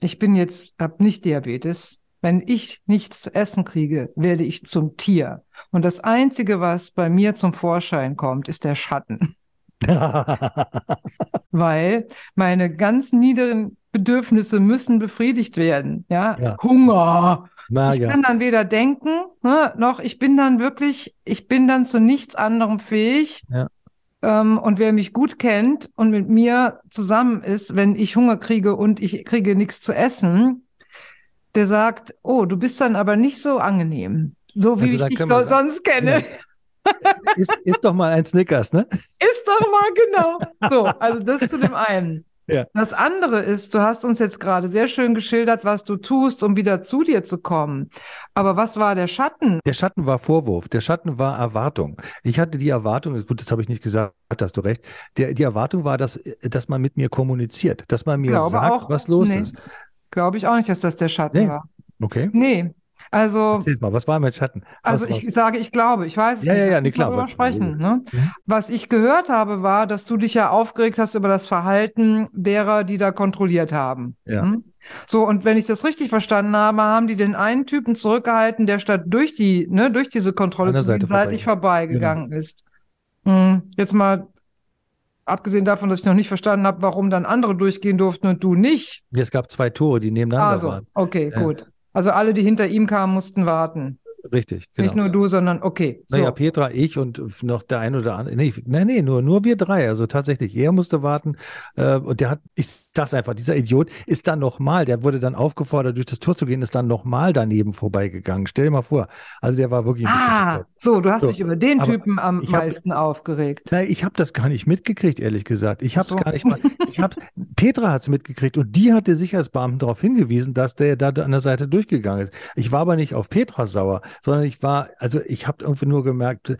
ich bin jetzt, habe nicht Diabetes, wenn ich nichts zu essen kriege, werde ich zum Tier. Und das Einzige, was bei mir zum Vorschein kommt, ist der Schatten. Weil meine ganz niederen Bedürfnisse müssen befriedigt werden. Ja, ja. Hunger. Na, ich ja. kann dann weder denken, ne, noch ich bin dann wirklich, ich bin dann zu nichts anderem fähig. Ja. Ähm, und wer mich gut kennt und mit mir zusammen ist, wenn ich Hunger kriege und ich kriege nichts zu essen, der sagt, oh, du bist dann aber nicht so angenehm, so wie also, ich dich sonst kenne. Ist, ist doch mal ein Snickers, ne? Ist doch mal, genau. So, also das zu dem einen. Ja. Das andere ist, du hast uns jetzt gerade sehr schön geschildert, was du tust, um wieder zu dir zu kommen. Aber was war der Schatten? Der Schatten war Vorwurf, der Schatten war Erwartung. Ich hatte die Erwartung, gut, das habe ich nicht gesagt, hast du recht. Der, die Erwartung war, dass, dass man mit mir kommuniziert, dass man mir Glaube sagt, auch, was los nee. ist. Glaube ich auch nicht, dass das der Schatten nee. war. Okay. Nee. Also, Erzähl mal, was war mit Schatten? Was also ich sage, ich glaube, ich weiß es ja, nicht. Ja, ja, nee, klar. Darüber sprechen. Ne? Mhm. Was ich gehört habe, war, dass du dich ja aufgeregt hast über das Verhalten derer, die da kontrolliert haben. Ja. Hm? So, und wenn ich das richtig verstanden habe, haben die den einen Typen zurückgehalten, der statt durch die, ne, durch diese Kontrolle zu gehen, seitlich vorbeigegangen genau. ist. Hm, jetzt mal Abgesehen davon, dass ich noch nicht verstanden habe, warum dann andere durchgehen durften und du nicht. Es gab zwei Tore, die nebeneinander also, waren. Okay, gut. Also alle, die hinter ihm kamen, mussten warten. Richtig, genau. Nicht nur du, sondern okay. So. Naja, Petra, ich und noch der ein oder andere. Nee, nee, nee, nur, nur wir drei. Also tatsächlich, er musste warten. Äh, und der hat, ich sag's einfach, dieser Idiot ist dann nochmal, der wurde dann aufgefordert, durch das Tor zu gehen, ist dann nochmal daneben vorbeigegangen. Stell dir mal vor. Also der war wirklich ein ah, bisschen. so, du hast so. dich über den Aber Typen am meisten hab, aufgeregt. Nein, ich habe das gar nicht mitgekriegt, ehrlich gesagt. Ich habe es so. gar nicht mal. Ich hab, Petra hat's mitgekriegt und die hat den Sicherheitsbeamten darauf hingewiesen, dass der da an der Seite durchgegangen ist. Ich war aber nicht auf Petra sauer sondern ich war, also ich habe irgendwie nur gemerkt,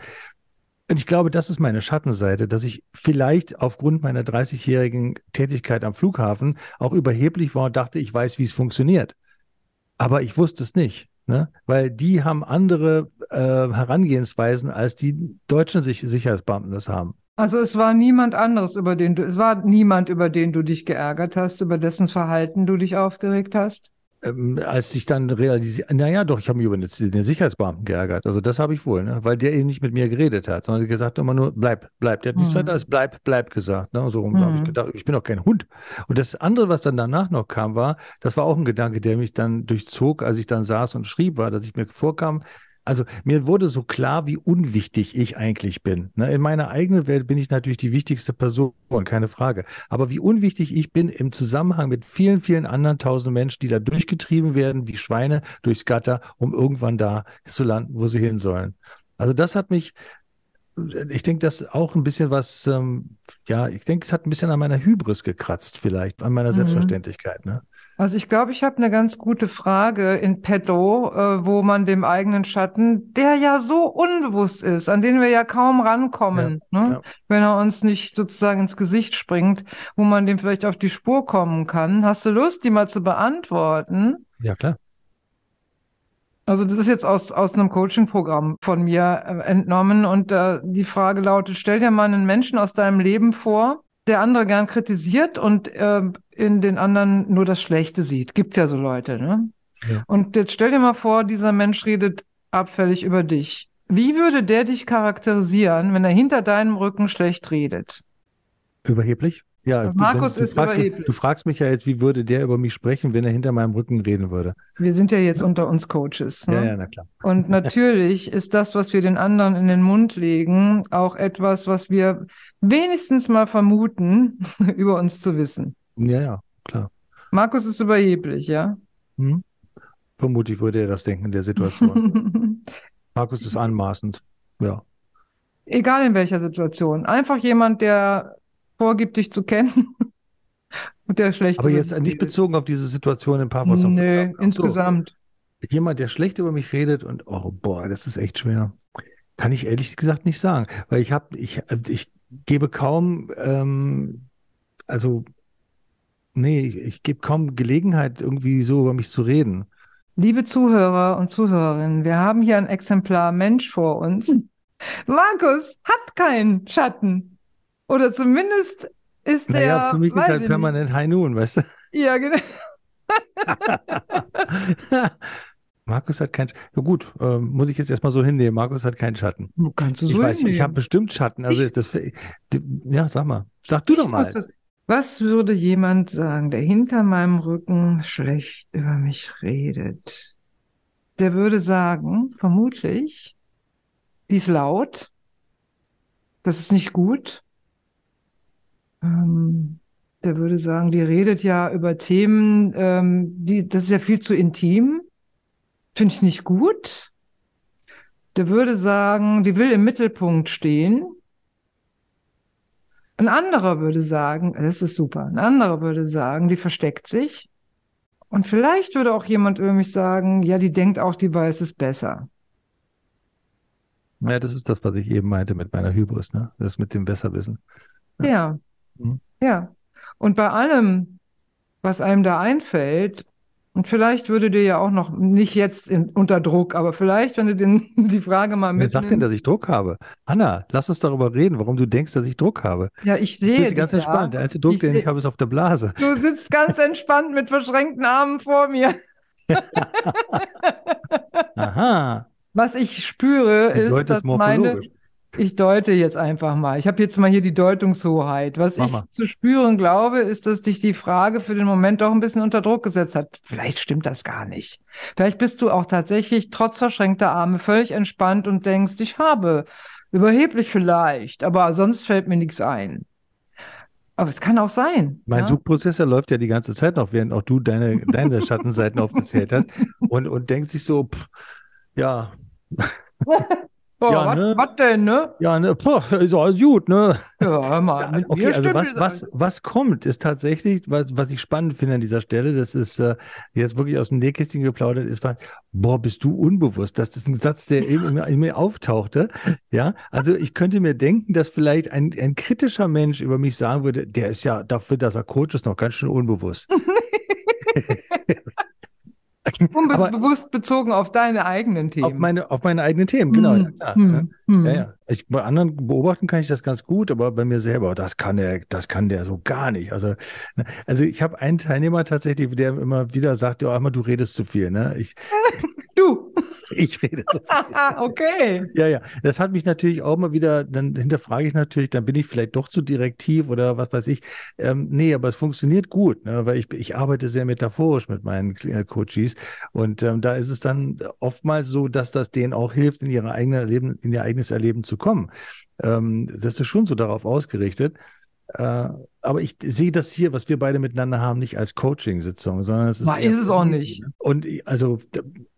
Und ich glaube, das ist meine Schattenseite, dass ich vielleicht aufgrund meiner 30-jährigen Tätigkeit am Flughafen auch überheblich war und dachte, ich weiß, wie es funktioniert. Aber ich wusste es nicht, ne? weil die haben andere äh, Herangehensweisen, als die deutschen Sich Sicherheitsbeamten das haben. Also es war niemand anderes, über den du, es war niemand, über den du dich geärgert hast, über dessen Verhalten du dich aufgeregt hast? Ähm, als ich dann realisiert, naja, doch, ich habe mich über den, Sicherheitsbeamten geärgert. Also das habe ich wohl, ne? weil der eben nicht mit mir geredet hat, sondern gesagt immer nur, bleib, bleib. Der hat nichts Mhm. weiter als bleib, bleib gesagt. Ne? So rum habe ich Mhm. gedacht, ich bin doch kein Hund. Und das andere, was dann danach noch kam, war, das war auch ein Gedanke, der mich dann durchzog, als ich dann saß und schrieb, war, dass ich mir vorkam, also mir wurde so klar, wie unwichtig ich eigentlich bin. Ne? In meiner eigenen Welt bin ich natürlich die wichtigste Person, keine Frage. Aber wie unwichtig ich bin im Zusammenhang mit vielen, vielen anderen tausend Menschen, die da durchgetrieben werden wie Schweine durchs Gatter, um irgendwann da zu landen, wo sie hin sollen. Also das hat mich, ich denke, das auch ein bisschen was, ähm, ja, ich denke, es hat ein bisschen an meiner Hybris gekratzt vielleicht, an meiner Mhm. Selbstverständlichkeit. Ne? Also ich glaube, ich habe eine ganz gute Frage in petto, äh, wo man dem eigenen Schatten, der ja so unbewusst ist, an den wir ja kaum rankommen, ne? ja. wenn er uns nicht sozusagen ins Gesicht springt, wo man dem vielleicht auf die Spur kommen kann. Hast du Lust, die mal zu beantworten? Ja, klar. Also das ist jetzt aus, aus einem Coaching-Programm von mir äh, entnommen und äh, die Frage lautet, stell dir mal einen Menschen aus deinem Leben vor, der andere gern kritisiert und äh, in den anderen nur das Schlechte sieht. Gibt ja so Leute, ne? Ja. Und jetzt stell dir mal vor, dieser Mensch redet abfällig über dich. Wie würde der dich charakterisieren, wenn er hinter deinem Rücken schlecht redet? Überheblich? Ja, Also du- Markus wenn, du ist fragst mich, überheblich. du fragst mich ja jetzt, wie würde der über mich sprechen, wenn er hinter meinem Rücken reden würde? Wir sind ja jetzt unter uns Coaches, ne? Ja, ja, na klar. Und natürlich ist das, was wir den anderen in den Mund legen, auch etwas, was wir wenigstens mal vermuten, über uns zu wissen. Ja, ja, klar. Markus ist überheblich, ja? Hm? Vermutlich würde er das denken in der Situation. Markus ist anmaßend. Ja. Egal in welcher Situation. Einfach jemand, der vorgibt, dich zu kennen und der schlecht Aber jetzt nicht bezogen auf diese Situation in Paphos. Nö, so. insgesamt. Jemand, der schlecht über mich redet und, oh boah, das ist echt schwer. Kann ich ehrlich gesagt nicht sagen, weil ich habe, ich, ich gebe kaum, ähm, also, nee, ich, ich gebe kaum Gelegenheit, irgendwie so über mich zu reden. Liebe Zuhörer und Zuhörerinnen, wir haben hier ein Exemplar Mensch vor uns. Markus hat keinen Schatten. Oder zumindest ist Naja, der, für mich ist halt permanent High Noon, weißt du? Ja, genau. Markus hat keinen, ja gut, ähm, muss ich jetzt erstmal so hinnehmen. Markus hat keinen Schatten. Kannst du Ich so weiß, ich hinnehmen. habe bestimmt Schatten. Also Ich- das, ja, sag mal, sag du doch Ich mal. das- Was würde jemand sagen, der hinter meinem Rücken schlecht über mich redet? Der würde sagen, vermutlich, die ist laut, das ist nicht gut. Ähm, der würde sagen, die redet ja über Themen, ähm, die, das ist ja viel zu intim. Finde ich nicht gut. Der würde sagen, die will im Mittelpunkt stehen. Ein anderer würde sagen, das ist super. Ein anderer würde sagen, die versteckt sich. Und vielleicht würde auch jemand über mich sagen, ja, die denkt auch, die weiß es besser. Ja, das ist das, was ich eben meinte mit meiner Hybris, ne? Das mit dem Besserwissen. Ja, Mhm. ja. Und bei allem, was einem da einfällt, und vielleicht würde dir ja auch noch, nicht jetzt in, unter Druck, aber vielleicht, wenn du den, die Frage mal Wer sagt denn, dass ich Druck habe? Anna, lass uns darüber reden, warum du denkst, dass ich Druck habe. Ja, ich sehe bin ganz dich ja. entspannt. Der einzige Druck, Ich den seh- ich habe, ist auf der Blase. Du sitzt ganz entspannt mit verschränkten Armen vor mir. Aha. Was ich spüre, Du ist, dass meine. Ich deute jetzt einfach mal. Ich habe jetzt mal hier die Deutungshoheit. Was Mach ich mal. zu spüren glaube, ist, dass dich die Frage für den Moment doch ein bisschen unter Druck gesetzt hat. Vielleicht stimmt das gar nicht. Vielleicht bist du auch tatsächlich trotz verschränkter Arme völlig entspannt und denkst, ich habe überheblich vielleicht, aber sonst fällt mir nichts ein. Aber es kann auch sein. Mein ja? Suchprozess, der läuft ja die ganze Zeit noch, während auch du deine, deine Schattenseiten aufgezählt hast und, und denkt sich so, pff, ja, Oh, Ja, was, ne? was denn, ne? Ja, ne, boah, ist alles gut, ne? Ja, hör mal, mit Okay, also was, was, was kommt, ist tatsächlich, was, was ich spannend finde an dieser Stelle, das ist äh, jetzt wirklich aus dem Nähkästchen geplaudert, ist, was, boah, bist du unbewusst. Das ist ein Satz, der eben in mir, in mir auftauchte. Ja, also ich könnte mir denken, dass vielleicht ein, ein kritischer Mensch über mich sagen würde, der ist ja dafür, dass er Coach ist, noch ganz schön unbewusst. Unbewusst bezogen auf deine eigenen Themen. Auf meine, auf meine eigenen Themen, genau. Ja, Hm, klar, hm, ne? hm. Ja, ja. Ich, bei anderen beobachten kann ich das ganz gut, aber bei mir selber, das kann der, das kann der so gar nicht. Also, ne, also ich habe einen Teilnehmer tatsächlich, der immer wieder sagt, ja, einmal du redest zu viel, ne? Ich, Du. ich rede zu viel. okay. Ja, ja. Das hat mich natürlich auch mal wieder, dann hinterfrage ich natürlich, dann bin ich vielleicht doch zu direktiv oder was weiß ich. Ähm, nee, aber es funktioniert gut, ne? weil ich, ich arbeite sehr metaphorisch mit meinen äh, Coaches und ähm, da ist es dann oftmals so, dass das denen auch hilft, in ihre eigene Erleben, in ihr eigenes Erleben zu kommen. Ähm, das ist schon so darauf ausgerichtet. Äh, aber ich sehe das hier, was wir beide miteinander haben, nicht als Coaching-Sitzung, sondern es ist. Na, ist es auch nicht. Und ich- also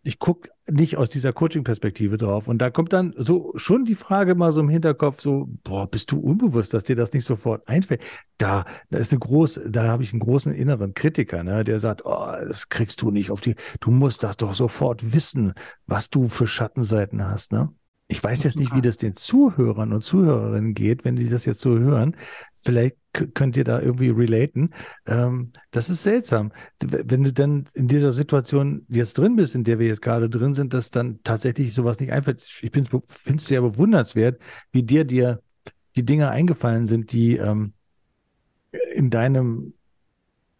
ich gucke nicht aus dieser Coaching-Perspektive drauf. Und da kommt dann so schon die Frage mal so im Hinterkopf: so, boah, bist du unbewusst, dass dir das nicht sofort einfällt? Da, da ist eine große, da habe ich einen großen inneren Kritiker, ne, der sagt, oh, das kriegst du nicht auf die, du musst das doch sofort wissen, was du für Schattenseiten hast, ne? Ich weiß jetzt nicht, wie das den Zuhörern und Zuhörerinnen geht, wenn die das jetzt so hören. Vielleicht könnt ihr da irgendwie relaten. Ähm, das ist seltsam. Wenn du dann in dieser Situation jetzt drin bist, in der wir jetzt gerade drin sind, dass dann tatsächlich sowas nicht einfällt. Ich finde es sehr bewundernswert, wie dir dir die Dinge eingefallen sind, die ähm, in deinem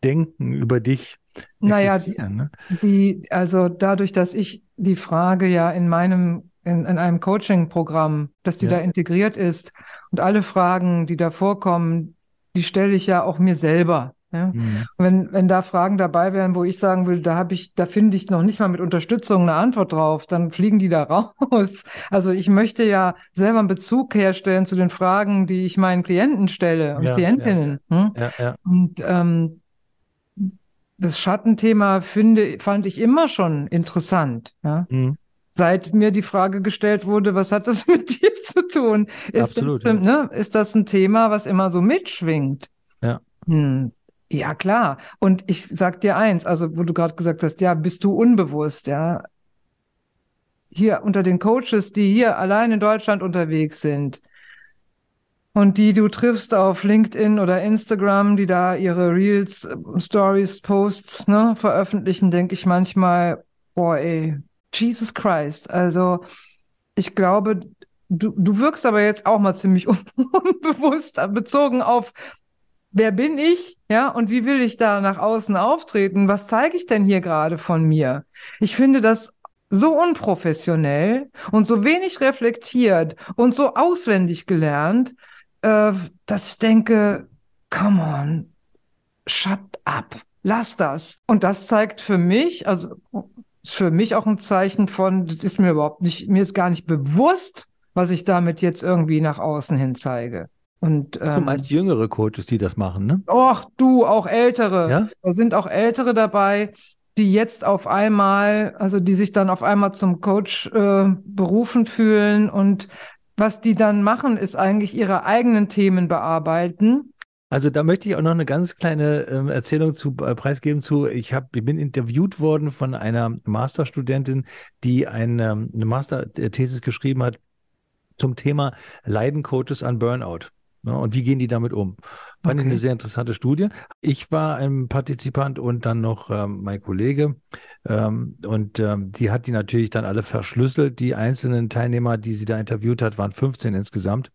Denken über dich Naja, existieren. Ne? Die, also dadurch, dass ich die Frage ja in meinem, in, in einem Coaching-Programm, dass die Ja. da integriert ist und alle Fragen, die da vorkommen, die stelle ich ja auch mir selber. Ja? Mhm. Wenn, wenn da Fragen dabei wären, wo ich sagen will, da habe ich, da finde ich noch nicht mal mit Unterstützung eine Antwort drauf, dann fliegen die da raus. Also ich möchte ja selber einen Bezug herstellen zu den Fragen, die ich meinen Klienten stelle und Ja, ja, Klientinnen. Hm? Ja, ja. Und ähm, das Schattenthema finde, fand ich immer schon interessant. Ja? Mhm. Seit mir die Frage gestellt wurde, was hat das mit dir zu tun? Ist, Absolut, das, für- ne, ist das ein Thema, was immer so mitschwingt? Ja. Hm. Ja, klar. Und ich sag dir eins, also wo du gerade gesagt hast, ja, bist du unbewusst, ja. Hier unter den Coaches, die hier allein in Deutschland unterwegs sind, und die du triffst auf LinkedIn oder Instagram, die da ihre Reels, äh, Stories, Posts ne, veröffentlichen, denke ich manchmal, boah, ey, Jesus Christ. Also ich glaube, du, du wirkst aber jetzt auch mal ziemlich un unbewusst bezogen auf, wer bin ich, ja, und wie will ich da nach außen auftreten? Was zeige ich denn hier gerade von mir? Ich finde das so unprofessionell und so wenig reflektiert und so auswendig gelernt, äh, dass ich denke, come on, shut up, lass das. Und das zeigt für mich, also ist für mich auch ein Zeichen von, das ist mir überhaupt nicht, mir ist gar nicht bewusst, was ich damit jetzt irgendwie nach außen hin zeige. Und Das sind ähm, meist jüngere Coaches, die das machen, ne? Och, du, auch Ältere. Ja? Da sind auch Ältere dabei, die jetzt auf einmal, also die sich dann auf einmal zum Coach äh, berufen fühlen und was die dann machen, ist eigentlich ihre eigenen Themen bearbeiten. Also da möchte ich auch noch eine ganz kleine ähm, Erzählung zu äh, preisgeben zu. Ich habe, ich bin interviewt worden von einer Masterstudentin, die ein, ähm, eine Masterthesis geschrieben hat zum Thema Leiden Coaches an Burnout. Ne, und wie gehen die damit um? Fand ich Okay. eine sehr interessante Studie. Ich war ein Partizipant und dann noch ähm, mein Kollege. Ähm, und ähm, die hat die natürlich dann alle verschlüsselt. Die einzelnen Teilnehmer, die sie da interviewt hat, waren 15 insgesamt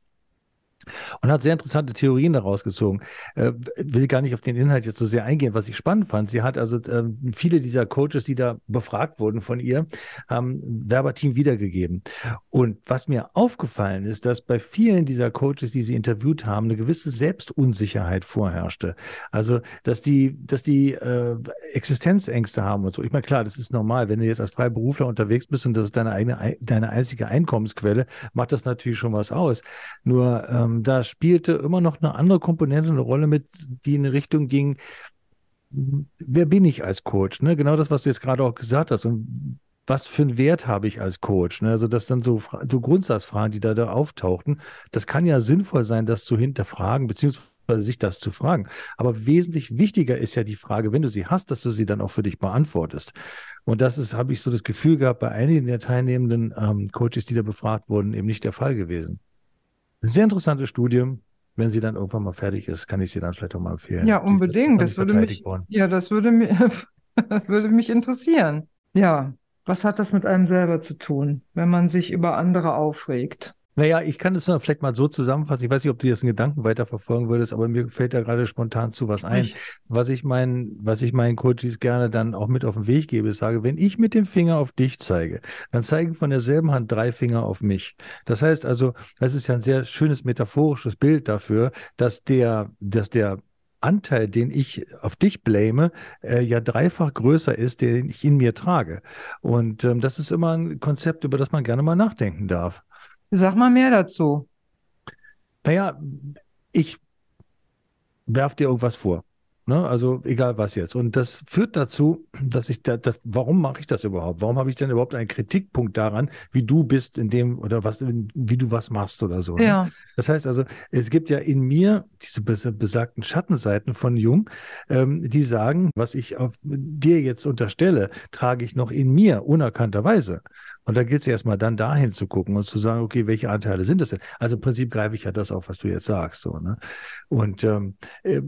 und hat sehr interessante Theorien daraus gezogen. Äh, will gar nicht auf den Inhalt jetzt so sehr eingehen, was ich spannend fand. Sie hat also äh, viele dieser Coaches, die da befragt wurden von ihr, haben verbatim wiedergegeben. Und was mir aufgefallen ist, dass bei vielen dieser Coaches, die sie interviewt haben, eine gewisse Selbstunsicherheit vorherrschte. Also, dass die, dass die äh, Existenzängste haben und so. Ich meine, klar, das ist normal. Wenn du jetzt als Freiberufler unterwegs bist und das ist deine eigene, deine einzige Einkommensquelle, macht das natürlich schon was aus. Nur ähm, da spielte immer noch eine andere Komponente eine Rolle mit, die in eine Richtung ging, wer bin ich als Coach? Ne? Genau das, was du jetzt gerade auch gesagt hast. Und was für einen Wert habe ich als Coach? Ne? Also das sind so, so Grundsatzfragen, die da, da auftauchten. Das kann ja sinnvoll sein, das zu hinterfragen, beziehungsweise sich das zu fragen. Aber wesentlich wichtiger ist ja die Frage, wenn du sie hast, dass du sie dann auch für dich beantwortest. Und das ist, habe ich so das Gefühl gehabt, bei einigen der teilnehmenden ähm, Coaches, die da befragt wurden, eben nicht der Fall gewesen. Sehr interessante Studie. Wenn sie dann irgendwann mal fertig ist, kann ich sie dann vielleicht auch mal empfehlen. Ja, unbedingt. Das würde mich, worden. ja, das würde mich, würde mich interessieren. Ja, was hat das mit einem selber zu tun, wenn man sich über andere aufregt? Naja, ich kann das vielleicht mal so zusammenfassen. Ich weiß nicht, ob du jetzt einen Gedanken weiterverfolgen würdest, aber mir fällt da gerade spontan zu was ein. Was ich meinen, was ich meinen Coaches gerne dann auch mit auf den Weg gebe, ist sage, wenn ich mit dem Finger auf dich zeige, dann zeigen von derselben Hand drei Finger auf mich. Das heißt also, das ist ja ein sehr schönes metaphorisches Bild dafür, dass der, dass der Anteil, den ich auf dich blame, äh, ja dreifach größer ist, den ich in mir trage. Und ähm, das ist immer ein Konzept, über das man gerne mal nachdenken darf. Sag mal mehr dazu. Naja, ich werf dir irgendwas vor. Ne? Also egal was jetzt. Und das führt dazu, dass ich da, das, warum mache ich das überhaupt? Warum habe ich denn überhaupt einen Kritikpunkt daran, wie du bist in dem oder was, wie du was machst oder so? Ne? Ja. Das heißt also, es gibt ja in mir diese besagten Schattenseiten von Jung, ähm, die sagen, was ich auf dir jetzt unterstelle, trage ich noch in mir unerkannterweise. Und da gilt es erstmal dann dahin zu gucken und zu sagen, okay, welche Anteile sind das denn? Also im Prinzip greife ich ja das auf, was du jetzt sagst. So, ne? Und ähm, äh,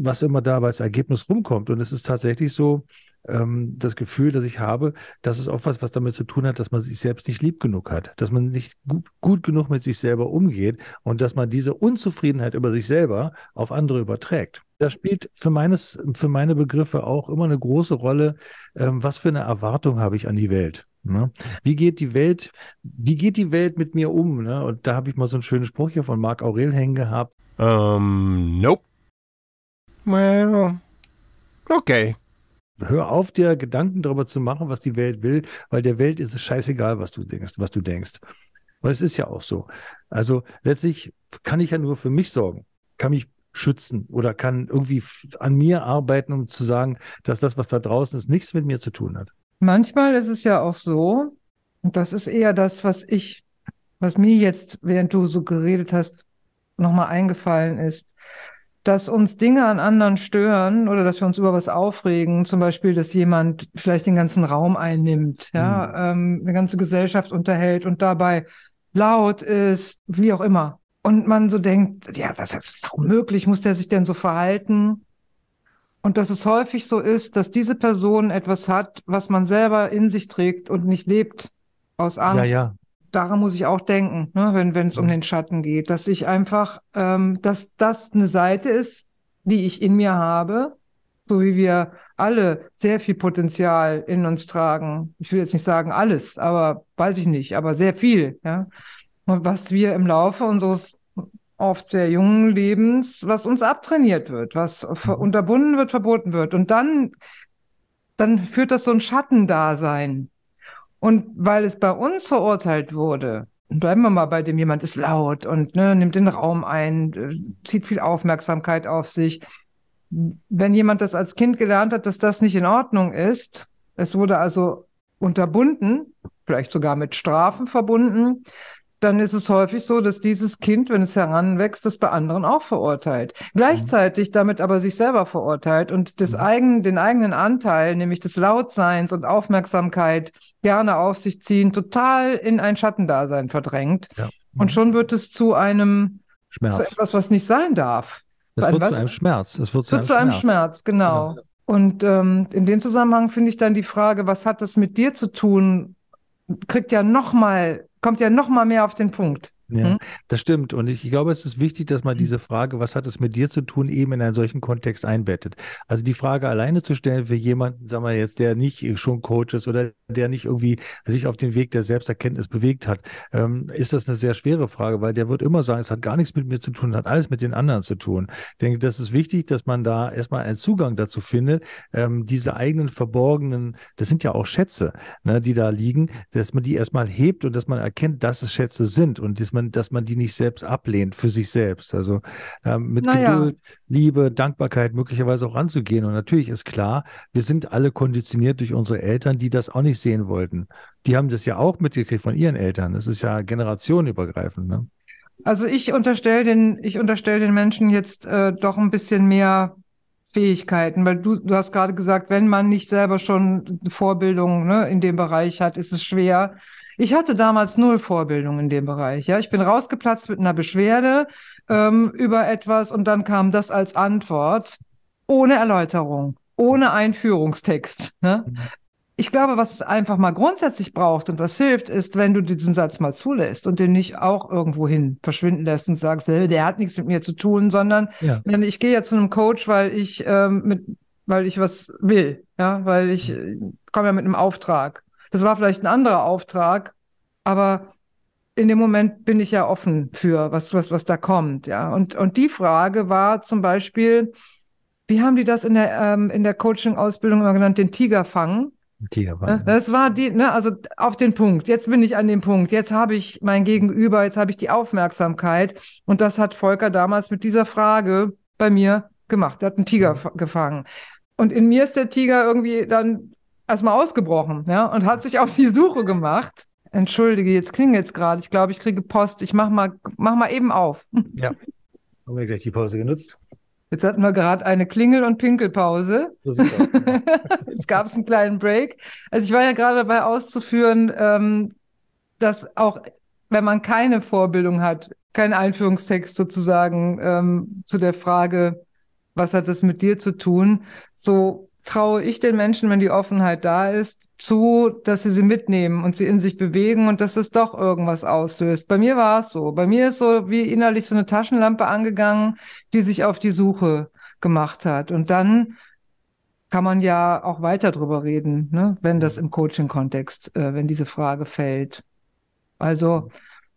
was immer da als Ergebnis rumkommt. Und es ist tatsächlich so, ähm, das Gefühl, das ich habe, das ist auch was, was damit zu tun hat, dass man sich selbst nicht lieb genug hat, dass man nicht gut, gut genug mit sich selber umgeht und dass man diese Unzufriedenheit über sich selber auf andere überträgt. Da spielt für meines, für meine Begriffe auch immer eine große Rolle, ähm, was für eine Erwartung habe ich an die Welt. Ne? Wie geht die Welt, wie geht die Welt mit mir um? Ne? Und da habe ich mal so einen schönen Spruch hier von Marc Aurel hängen gehabt. Um, nope. Well, okay. Hör auf, dir Gedanken darüber zu machen, was die Welt will, weil der Welt ist es scheißegal, was du denkst, was du denkst. Und es ist ja auch so. Also letztlich kann ich ja nur für mich sorgen, kann mich schützen oder kann irgendwie an mir arbeiten, um zu sagen, dass das, was da draußen ist, nichts mit mir zu tun hat. Manchmal ist es ja auch so, und das ist eher das, was ich, was mir jetzt, während du so geredet hast, nochmal eingefallen ist, dass uns Dinge an anderen stören oder dass wir uns über was aufregen, zum Beispiel, dass jemand vielleicht den ganzen Raum einnimmt, ja, mhm. ähm, eine ganze Gesellschaft unterhält und dabei laut ist, wie auch immer. Und man so denkt, ja, das, das ist auch möglich, muss der sich denn so verhalten? Und dass es häufig so ist, dass diese Person etwas hat, was man selber in sich trägt und nicht lebt aus Angst. Ja, ja. Daran muss ich auch denken, ne, wenn wenn es um den Schatten geht, dass ich einfach, ähm, dass das eine Seite ist, die ich in mir habe, so wie wir alle sehr viel Potenzial in uns tragen. Ich will jetzt nicht sagen alles, aber weiß ich nicht, aber sehr viel, ja. Und was wir im Laufe unseres oft sehr jungen Lebens, was uns abtrainiert wird, was mhm. unterbunden wird, verboten wird. Und dann, dann führt das so ein Schattendasein. Und weil es bei uns verurteilt wurde, bleiben wir mal bei dem, jemand ist laut und ne, nimmt den Raum ein, äh, zieht viel Aufmerksamkeit auf sich. Wenn jemand das als Kind gelernt hat, dass das nicht in Ordnung ist, es wurde also unterbunden, vielleicht sogar mit Strafen verbunden, dann ist es häufig so, dass dieses Kind, wenn es heranwächst, das bei anderen auch verurteilt. Gleichzeitig damit aber sich selber verurteilt und des mhm. eigenen, den eigenen Anteil, nämlich des Lautseins und Aufmerksamkeit gerne auf sich ziehen, total in ein Schattendasein verdrängt. Ja. Und schon wird es zu einem, Schmerz. zu etwas, was nicht sein darf. Es wird was? zu einem Schmerz. Es wird zu, wird einem, zu Schmerz. einem Schmerz, genau. genau. Und ähm, in dem Zusammenhang finde ich dann die Frage, was hat das mit dir zu tun? Kriegt ja noch mal kommt ja noch mal mehr auf den Punkt. Ja, hm? das stimmt. Und ich, ich, glaube, es ist wichtig, dass man hm. diese Frage, was hat es mit dir zu tun, eben in einen solchen Kontext einbettet. Also die Frage alleine zu stellen für jemanden, sagen wir jetzt, der nicht schon Coach ist oder der nicht irgendwie sich auf den Weg der Selbsterkenntnis bewegt hat, ähm, ist das eine sehr schwere Frage, weil der wird immer sagen, es hat gar nichts mit mir zu tun, hat alles mit den anderen zu tun. Ich denke, das ist wichtig, dass man da erstmal einen Zugang dazu findet, ähm, diese eigenen verborgenen, das sind ja auch Schätze, ne, die da liegen, dass man die erstmal hebt und dass man erkennt, dass es Schätze sind und dass man man, dass man die nicht selbst ablehnt für sich selbst. Also äh, mit Naja. Geduld, Liebe, Dankbarkeit möglicherweise auch ranzugehen. Und natürlich ist klar, wir sind alle konditioniert durch unsere Eltern, die das auch nicht sehen wollten. Die haben das ja auch mitgekriegt von ihren Eltern. Das ist ja generationenübergreifend. Ne? Also ich unterstelle den, ich unterstelle den Menschen jetzt äh, doch ein bisschen mehr Fähigkeiten, weil du, du hast gerade gesagt, wenn man nicht selber schon Vorbildung ne, in dem Bereich hat, ist es schwer. Ich hatte damals null Vorbildung in dem Bereich. Ja, ich bin rausgeplatzt mit einer Beschwerde ähm, über etwas und dann kam das als Antwort ohne Erläuterung, ohne Einführungstext. Ne? Ich glaube, was es einfach mal grundsätzlich braucht und was hilft, ist, wenn du diesen Satz mal zulässt und den nicht auch irgendwohin verschwinden lässt und sagst, "Äh, der hat nichts mit mir zu tun, sondern Ja. wenn ich gehe ja zu einem Coach, weil ich ähm, mit, weil ich was will, ja, weil ich äh, komme ja mit einem Auftrag. Das war vielleicht ein anderer Auftrag, aber in dem Moment bin ich ja offen für was, was, was da kommt, ja. Und, und die Frage war zum Beispiel, wie haben die das in der, ähm, in der Coaching-Ausbildung immer genannt, den Tiger fangen? Tiger war. Das war die, ne, also auf den Punkt. Jetzt bin ich an dem Punkt. Jetzt habe ich mein Gegenüber, jetzt habe ich die Aufmerksamkeit. Und das hat Volker damals mit dieser Frage bei mir gemacht. Er hat einen Tiger fa- gefangen. Und in mir ist der Tiger irgendwie dann erstmal ausgebrochen, ja, und hat sich auf die Suche gemacht. Entschuldige, jetzt klingelt's gerade. Ich glaube, ich kriege Post. Ich mach mal, mach mal eben auf. Ja. Haben wir gleich die Pause genutzt? Jetzt hatten wir gerade eine Klingel- und Pinkelpause. So. Genau. Jetzt gab es einen kleinen Break. Also ich war ja gerade dabei auszuführen, ähm, dass auch wenn man keine Vorbildung hat, keinen Einführungstext sozusagen ähm, zu der Frage, was hat das mit dir zu tun, so traue ich den Menschen, wenn die Offenheit da ist, zu, dass sie sie mitnehmen und sie in sich bewegen und dass es doch irgendwas auslöst. Bei mir war es so. Bei mir ist so wie innerlich so eine Taschenlampe angegangen, die sich auf die Suche gemacht hat. Und dann kann man ja auch weiter drüber reden, ne? wenn das im Coaching-Kontext, äh, wenn diese Frage fällt. Also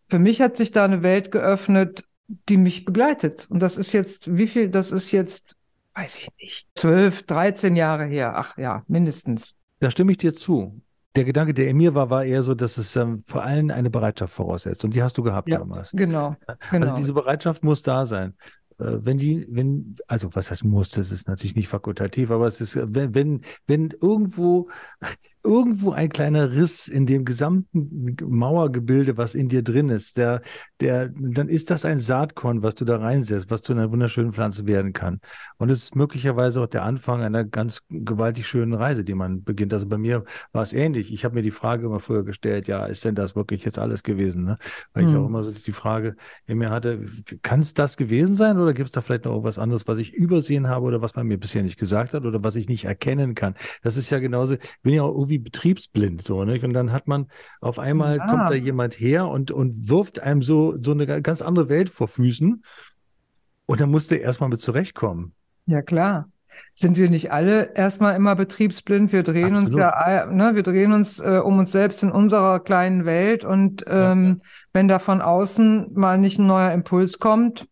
für mich hat sich da eine Welt geöffnet, die mich begleitet. Und das ist jetzt, wie viel, das ist jetzt, weiß ich nicht, zwölf, dreizehn Jahre her. Ach ja, mindestens. Da stimme ich dir zu. Der Gedanke, der in mir war, war eher so, dass es ähm, vor allem eine Bereitschaft voraussetzt. Und die hast du gehabt Ja, damals. Genau, genau. Also diese Bereitschaft muss da sein. Äh, Wenn die, wenn, also was heißt muss, das ist natürlich nicht fakultativ, aber es ist, wenn, wenn, wenn irgendwo, irgendwo ein kleiner Riss in dem gesamten Mauergebilde, was in dir drin ist, der, der, dann ist das ein Saatkorn, was du da reinsetzt, was zu einer wunderschönen Pflanze werden kann. Und es ist möglicherweise auch der Anfang einer ganz gewaltig schönen Reise, die man beginnt. Also bei mir war es ähnlich. Ich habe mir die Frage immer früher gestellt, ja, ist denn das wirklich jetzt alles gewesen? Ne? Weil ich Hm. auch immer so die Frage in mir hatte, kann es das gewesen sein oder gibt es da vielleicht noch irgendwas anderes, was ich übersehen habe oder was man mir bisher nicht gesagt hat oder was ich nicht erkennen kann? Das ist ja genauso, ich bin ja auch irgendwie betriebsblind so, nicht? Und dann hat man auf einmal Ja. kommt da jemand her und, und wirft einem so, so eine ganz andere Welt vor Füßen und dann musst du erstmal mit zurechtkommen. Ja, klar. Sind wir nicht alle erstmal immer betriebsblind? Wir drehen uns Absolut. ja, äh, ne, wir drehen uns äh, um uns selbst in unserer kleinen Welt und ähm, wenn da von außen mal nicht ein neuer Impuls kommt,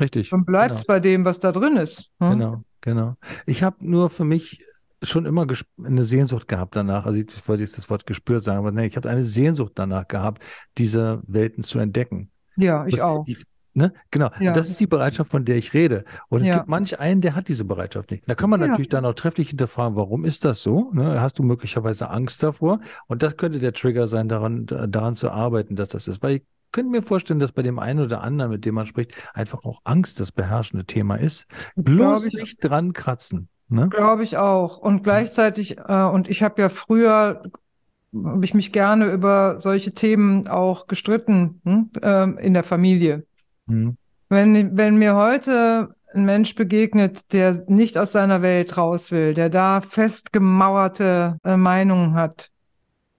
Richtig. dann bleibt es Genau. bei dem, was da drin ist. hm? Genau, genau. Ich habe nur für mich schon immer eine Sehnsucht gehabt danach. Also ich wollte jetzt das Wort gespürt sagen, aber nee, ich habe eine Sehnsucht danach gehabt, diese Welten zu entdecken. Ja, ich Das- auch. Die, ne? Genau. Ja. Das ist die Bereitschaft, von der ich rede. Und es Ja. gibt manch einen, der hat diese Bereitschaft nicht. Da kann man Ja. natürlich dann auch trefflich hinterfragen, warum ist das so? Ne? Hast du möglicherweise Angst davor? Und das könnte der Trigger sein, daran, daran zu arbeiten, dass das ist. Weil ich könnte mir vorstellen, dass bei dem einen oder anderen, mit dem man spricht, einfach auch Angst das beherrschende Thema ist. Das Bloß nicht dran kratzen. Ne? glaube ich auch. Und gleichzeitig, äh, und ich habe ja früher, habe ich mich gerne über solche Themen auch gestritten, hm, ähm, in der Familie. Hm. Wenn, wenn mir heute ein Mensch begegnet, der nicht aus seiner Welt raus will, der da festgemauerte äh, Meinungen hat,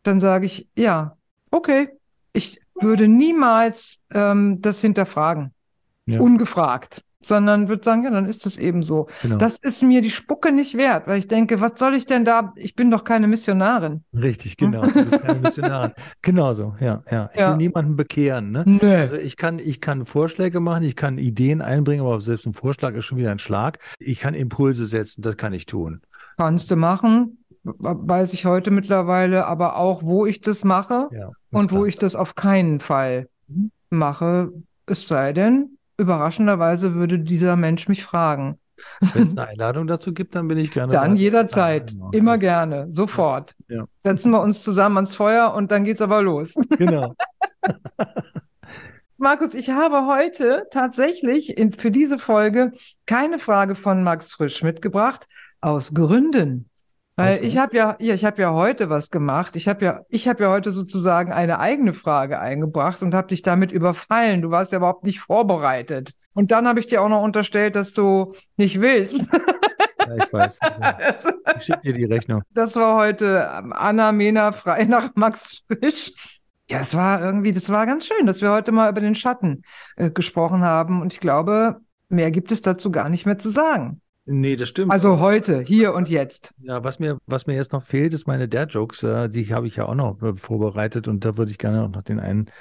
dann sage ich, ja, okay, ich würde niemals ähm, das hinterfragen, Ja. ungefragt, sondern würde sagen, ja, dann ist es eben so. Genau. Das ist mir die Spucke nicht wert, weil ich denke, was soll ich denn da? Ich bin doch keine Missionarin. Richtig, genau. Du bist keine Missionarin. Genauso, ja, ja. Ich Ja. will niemanden bekehren, ne? Nö. Also ich kann, ich kann Vorschläge machen, ich kann Ideen einbringen, aber selbst ein Vorschlag ist schon wieder ein Schlag. Ich kann Impulse setzen, das kann ich tun. Kannst du machen, weiß ich heute mittlerweile, aber auch, wo ich das mache Ja, und wo ich das auf keinen Fall mache, es sei denn, überraschenderweise würde dieser Mensch mich fragen. Wenn es eine Einladung dazu gibt, dann bin ich gerne Dann bereit. jederzeit, Ja, immer gerne, sofort. Ja. Setzen wir uns zusammen ans Feuer und dann geht's aber los. Genau. Markus, ich habe heute tatsächlich in, für diese Folge keine Frage von Max Frisch mitgebracht, aus Gründen. Weil ich habe ja, ja, ich habe ja heute was gemacht. Ich habe ja, ich habe ja heute sozusagen eine eigene Frage eingebracht und habe dich damit überfallen. Du warst ja überhaupt nicht vorbereitet. Und dann habe ich dir auch noch unterstellt, dass du nicht willst. Ja, ich weiß. Also, ich schicke dir die Rechnung. Das war heute ähm, Anna Mena frei nach Max Frisch. Ja, es war irgendwie, das war ganz schön, dass wir heute mal über den Schatten äh, gesprochen haben. Und ich glaube, mehr gibt es dazu gar nicht mehr zu sagen. Nee, das stimmt. Also heute, hier und jetzt. Ja, was mir, was mir jetzt noch fehlt, ist meine Dad-Jokes. Äh, die habe ich ja auch noch äh, vorbereitet und da würde ich gerne auch noch den einen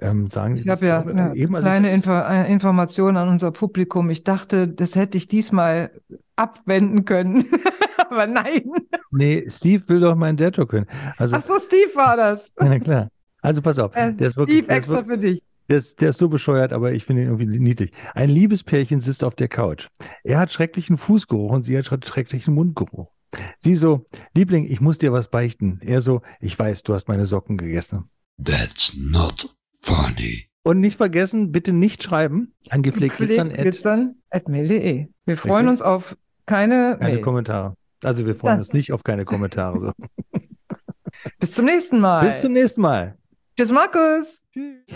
ähm, sagen. Ich habe ja glaube, eine eben, als kleine Info äh, Information an unser Publikum. Ich dachte, das hätte ich diesmal abwenden können. Aber nein. Ich, nee, Steve will doch meinen Dad-Joke hören. Also, Ach so, Steve war das. ja, na klar. Also pass auf. Äh, wirklich, Steve ist extra wirklich, für dich. Der ist, der ist so bescheuert, aber ich finde ihn irgendwie niedlich. Ein Liebespärchen sitzt auf der Couch. Er hat schrecklichen Fußgeruch und sie hat schrecklichen Mundgeruch. Sie so, Liebling, ich muss dir was beichten. Er so, ich weiß, du hast meine Socken gegessen. That's not funny. Und nicht vergessen, bitte nicht schreiben an gepflegt glitzern Gepflegt glitzern at mail.de. Wir freuen Richtig. uns auf keine, keine Mail. Kommentare. Also wir freuen Ja. uns nicht auf keine Kommentare. So. Bis zum nächsten Mal. Bis zum nächsten Mal. Tschüss, Markus. Tschüss.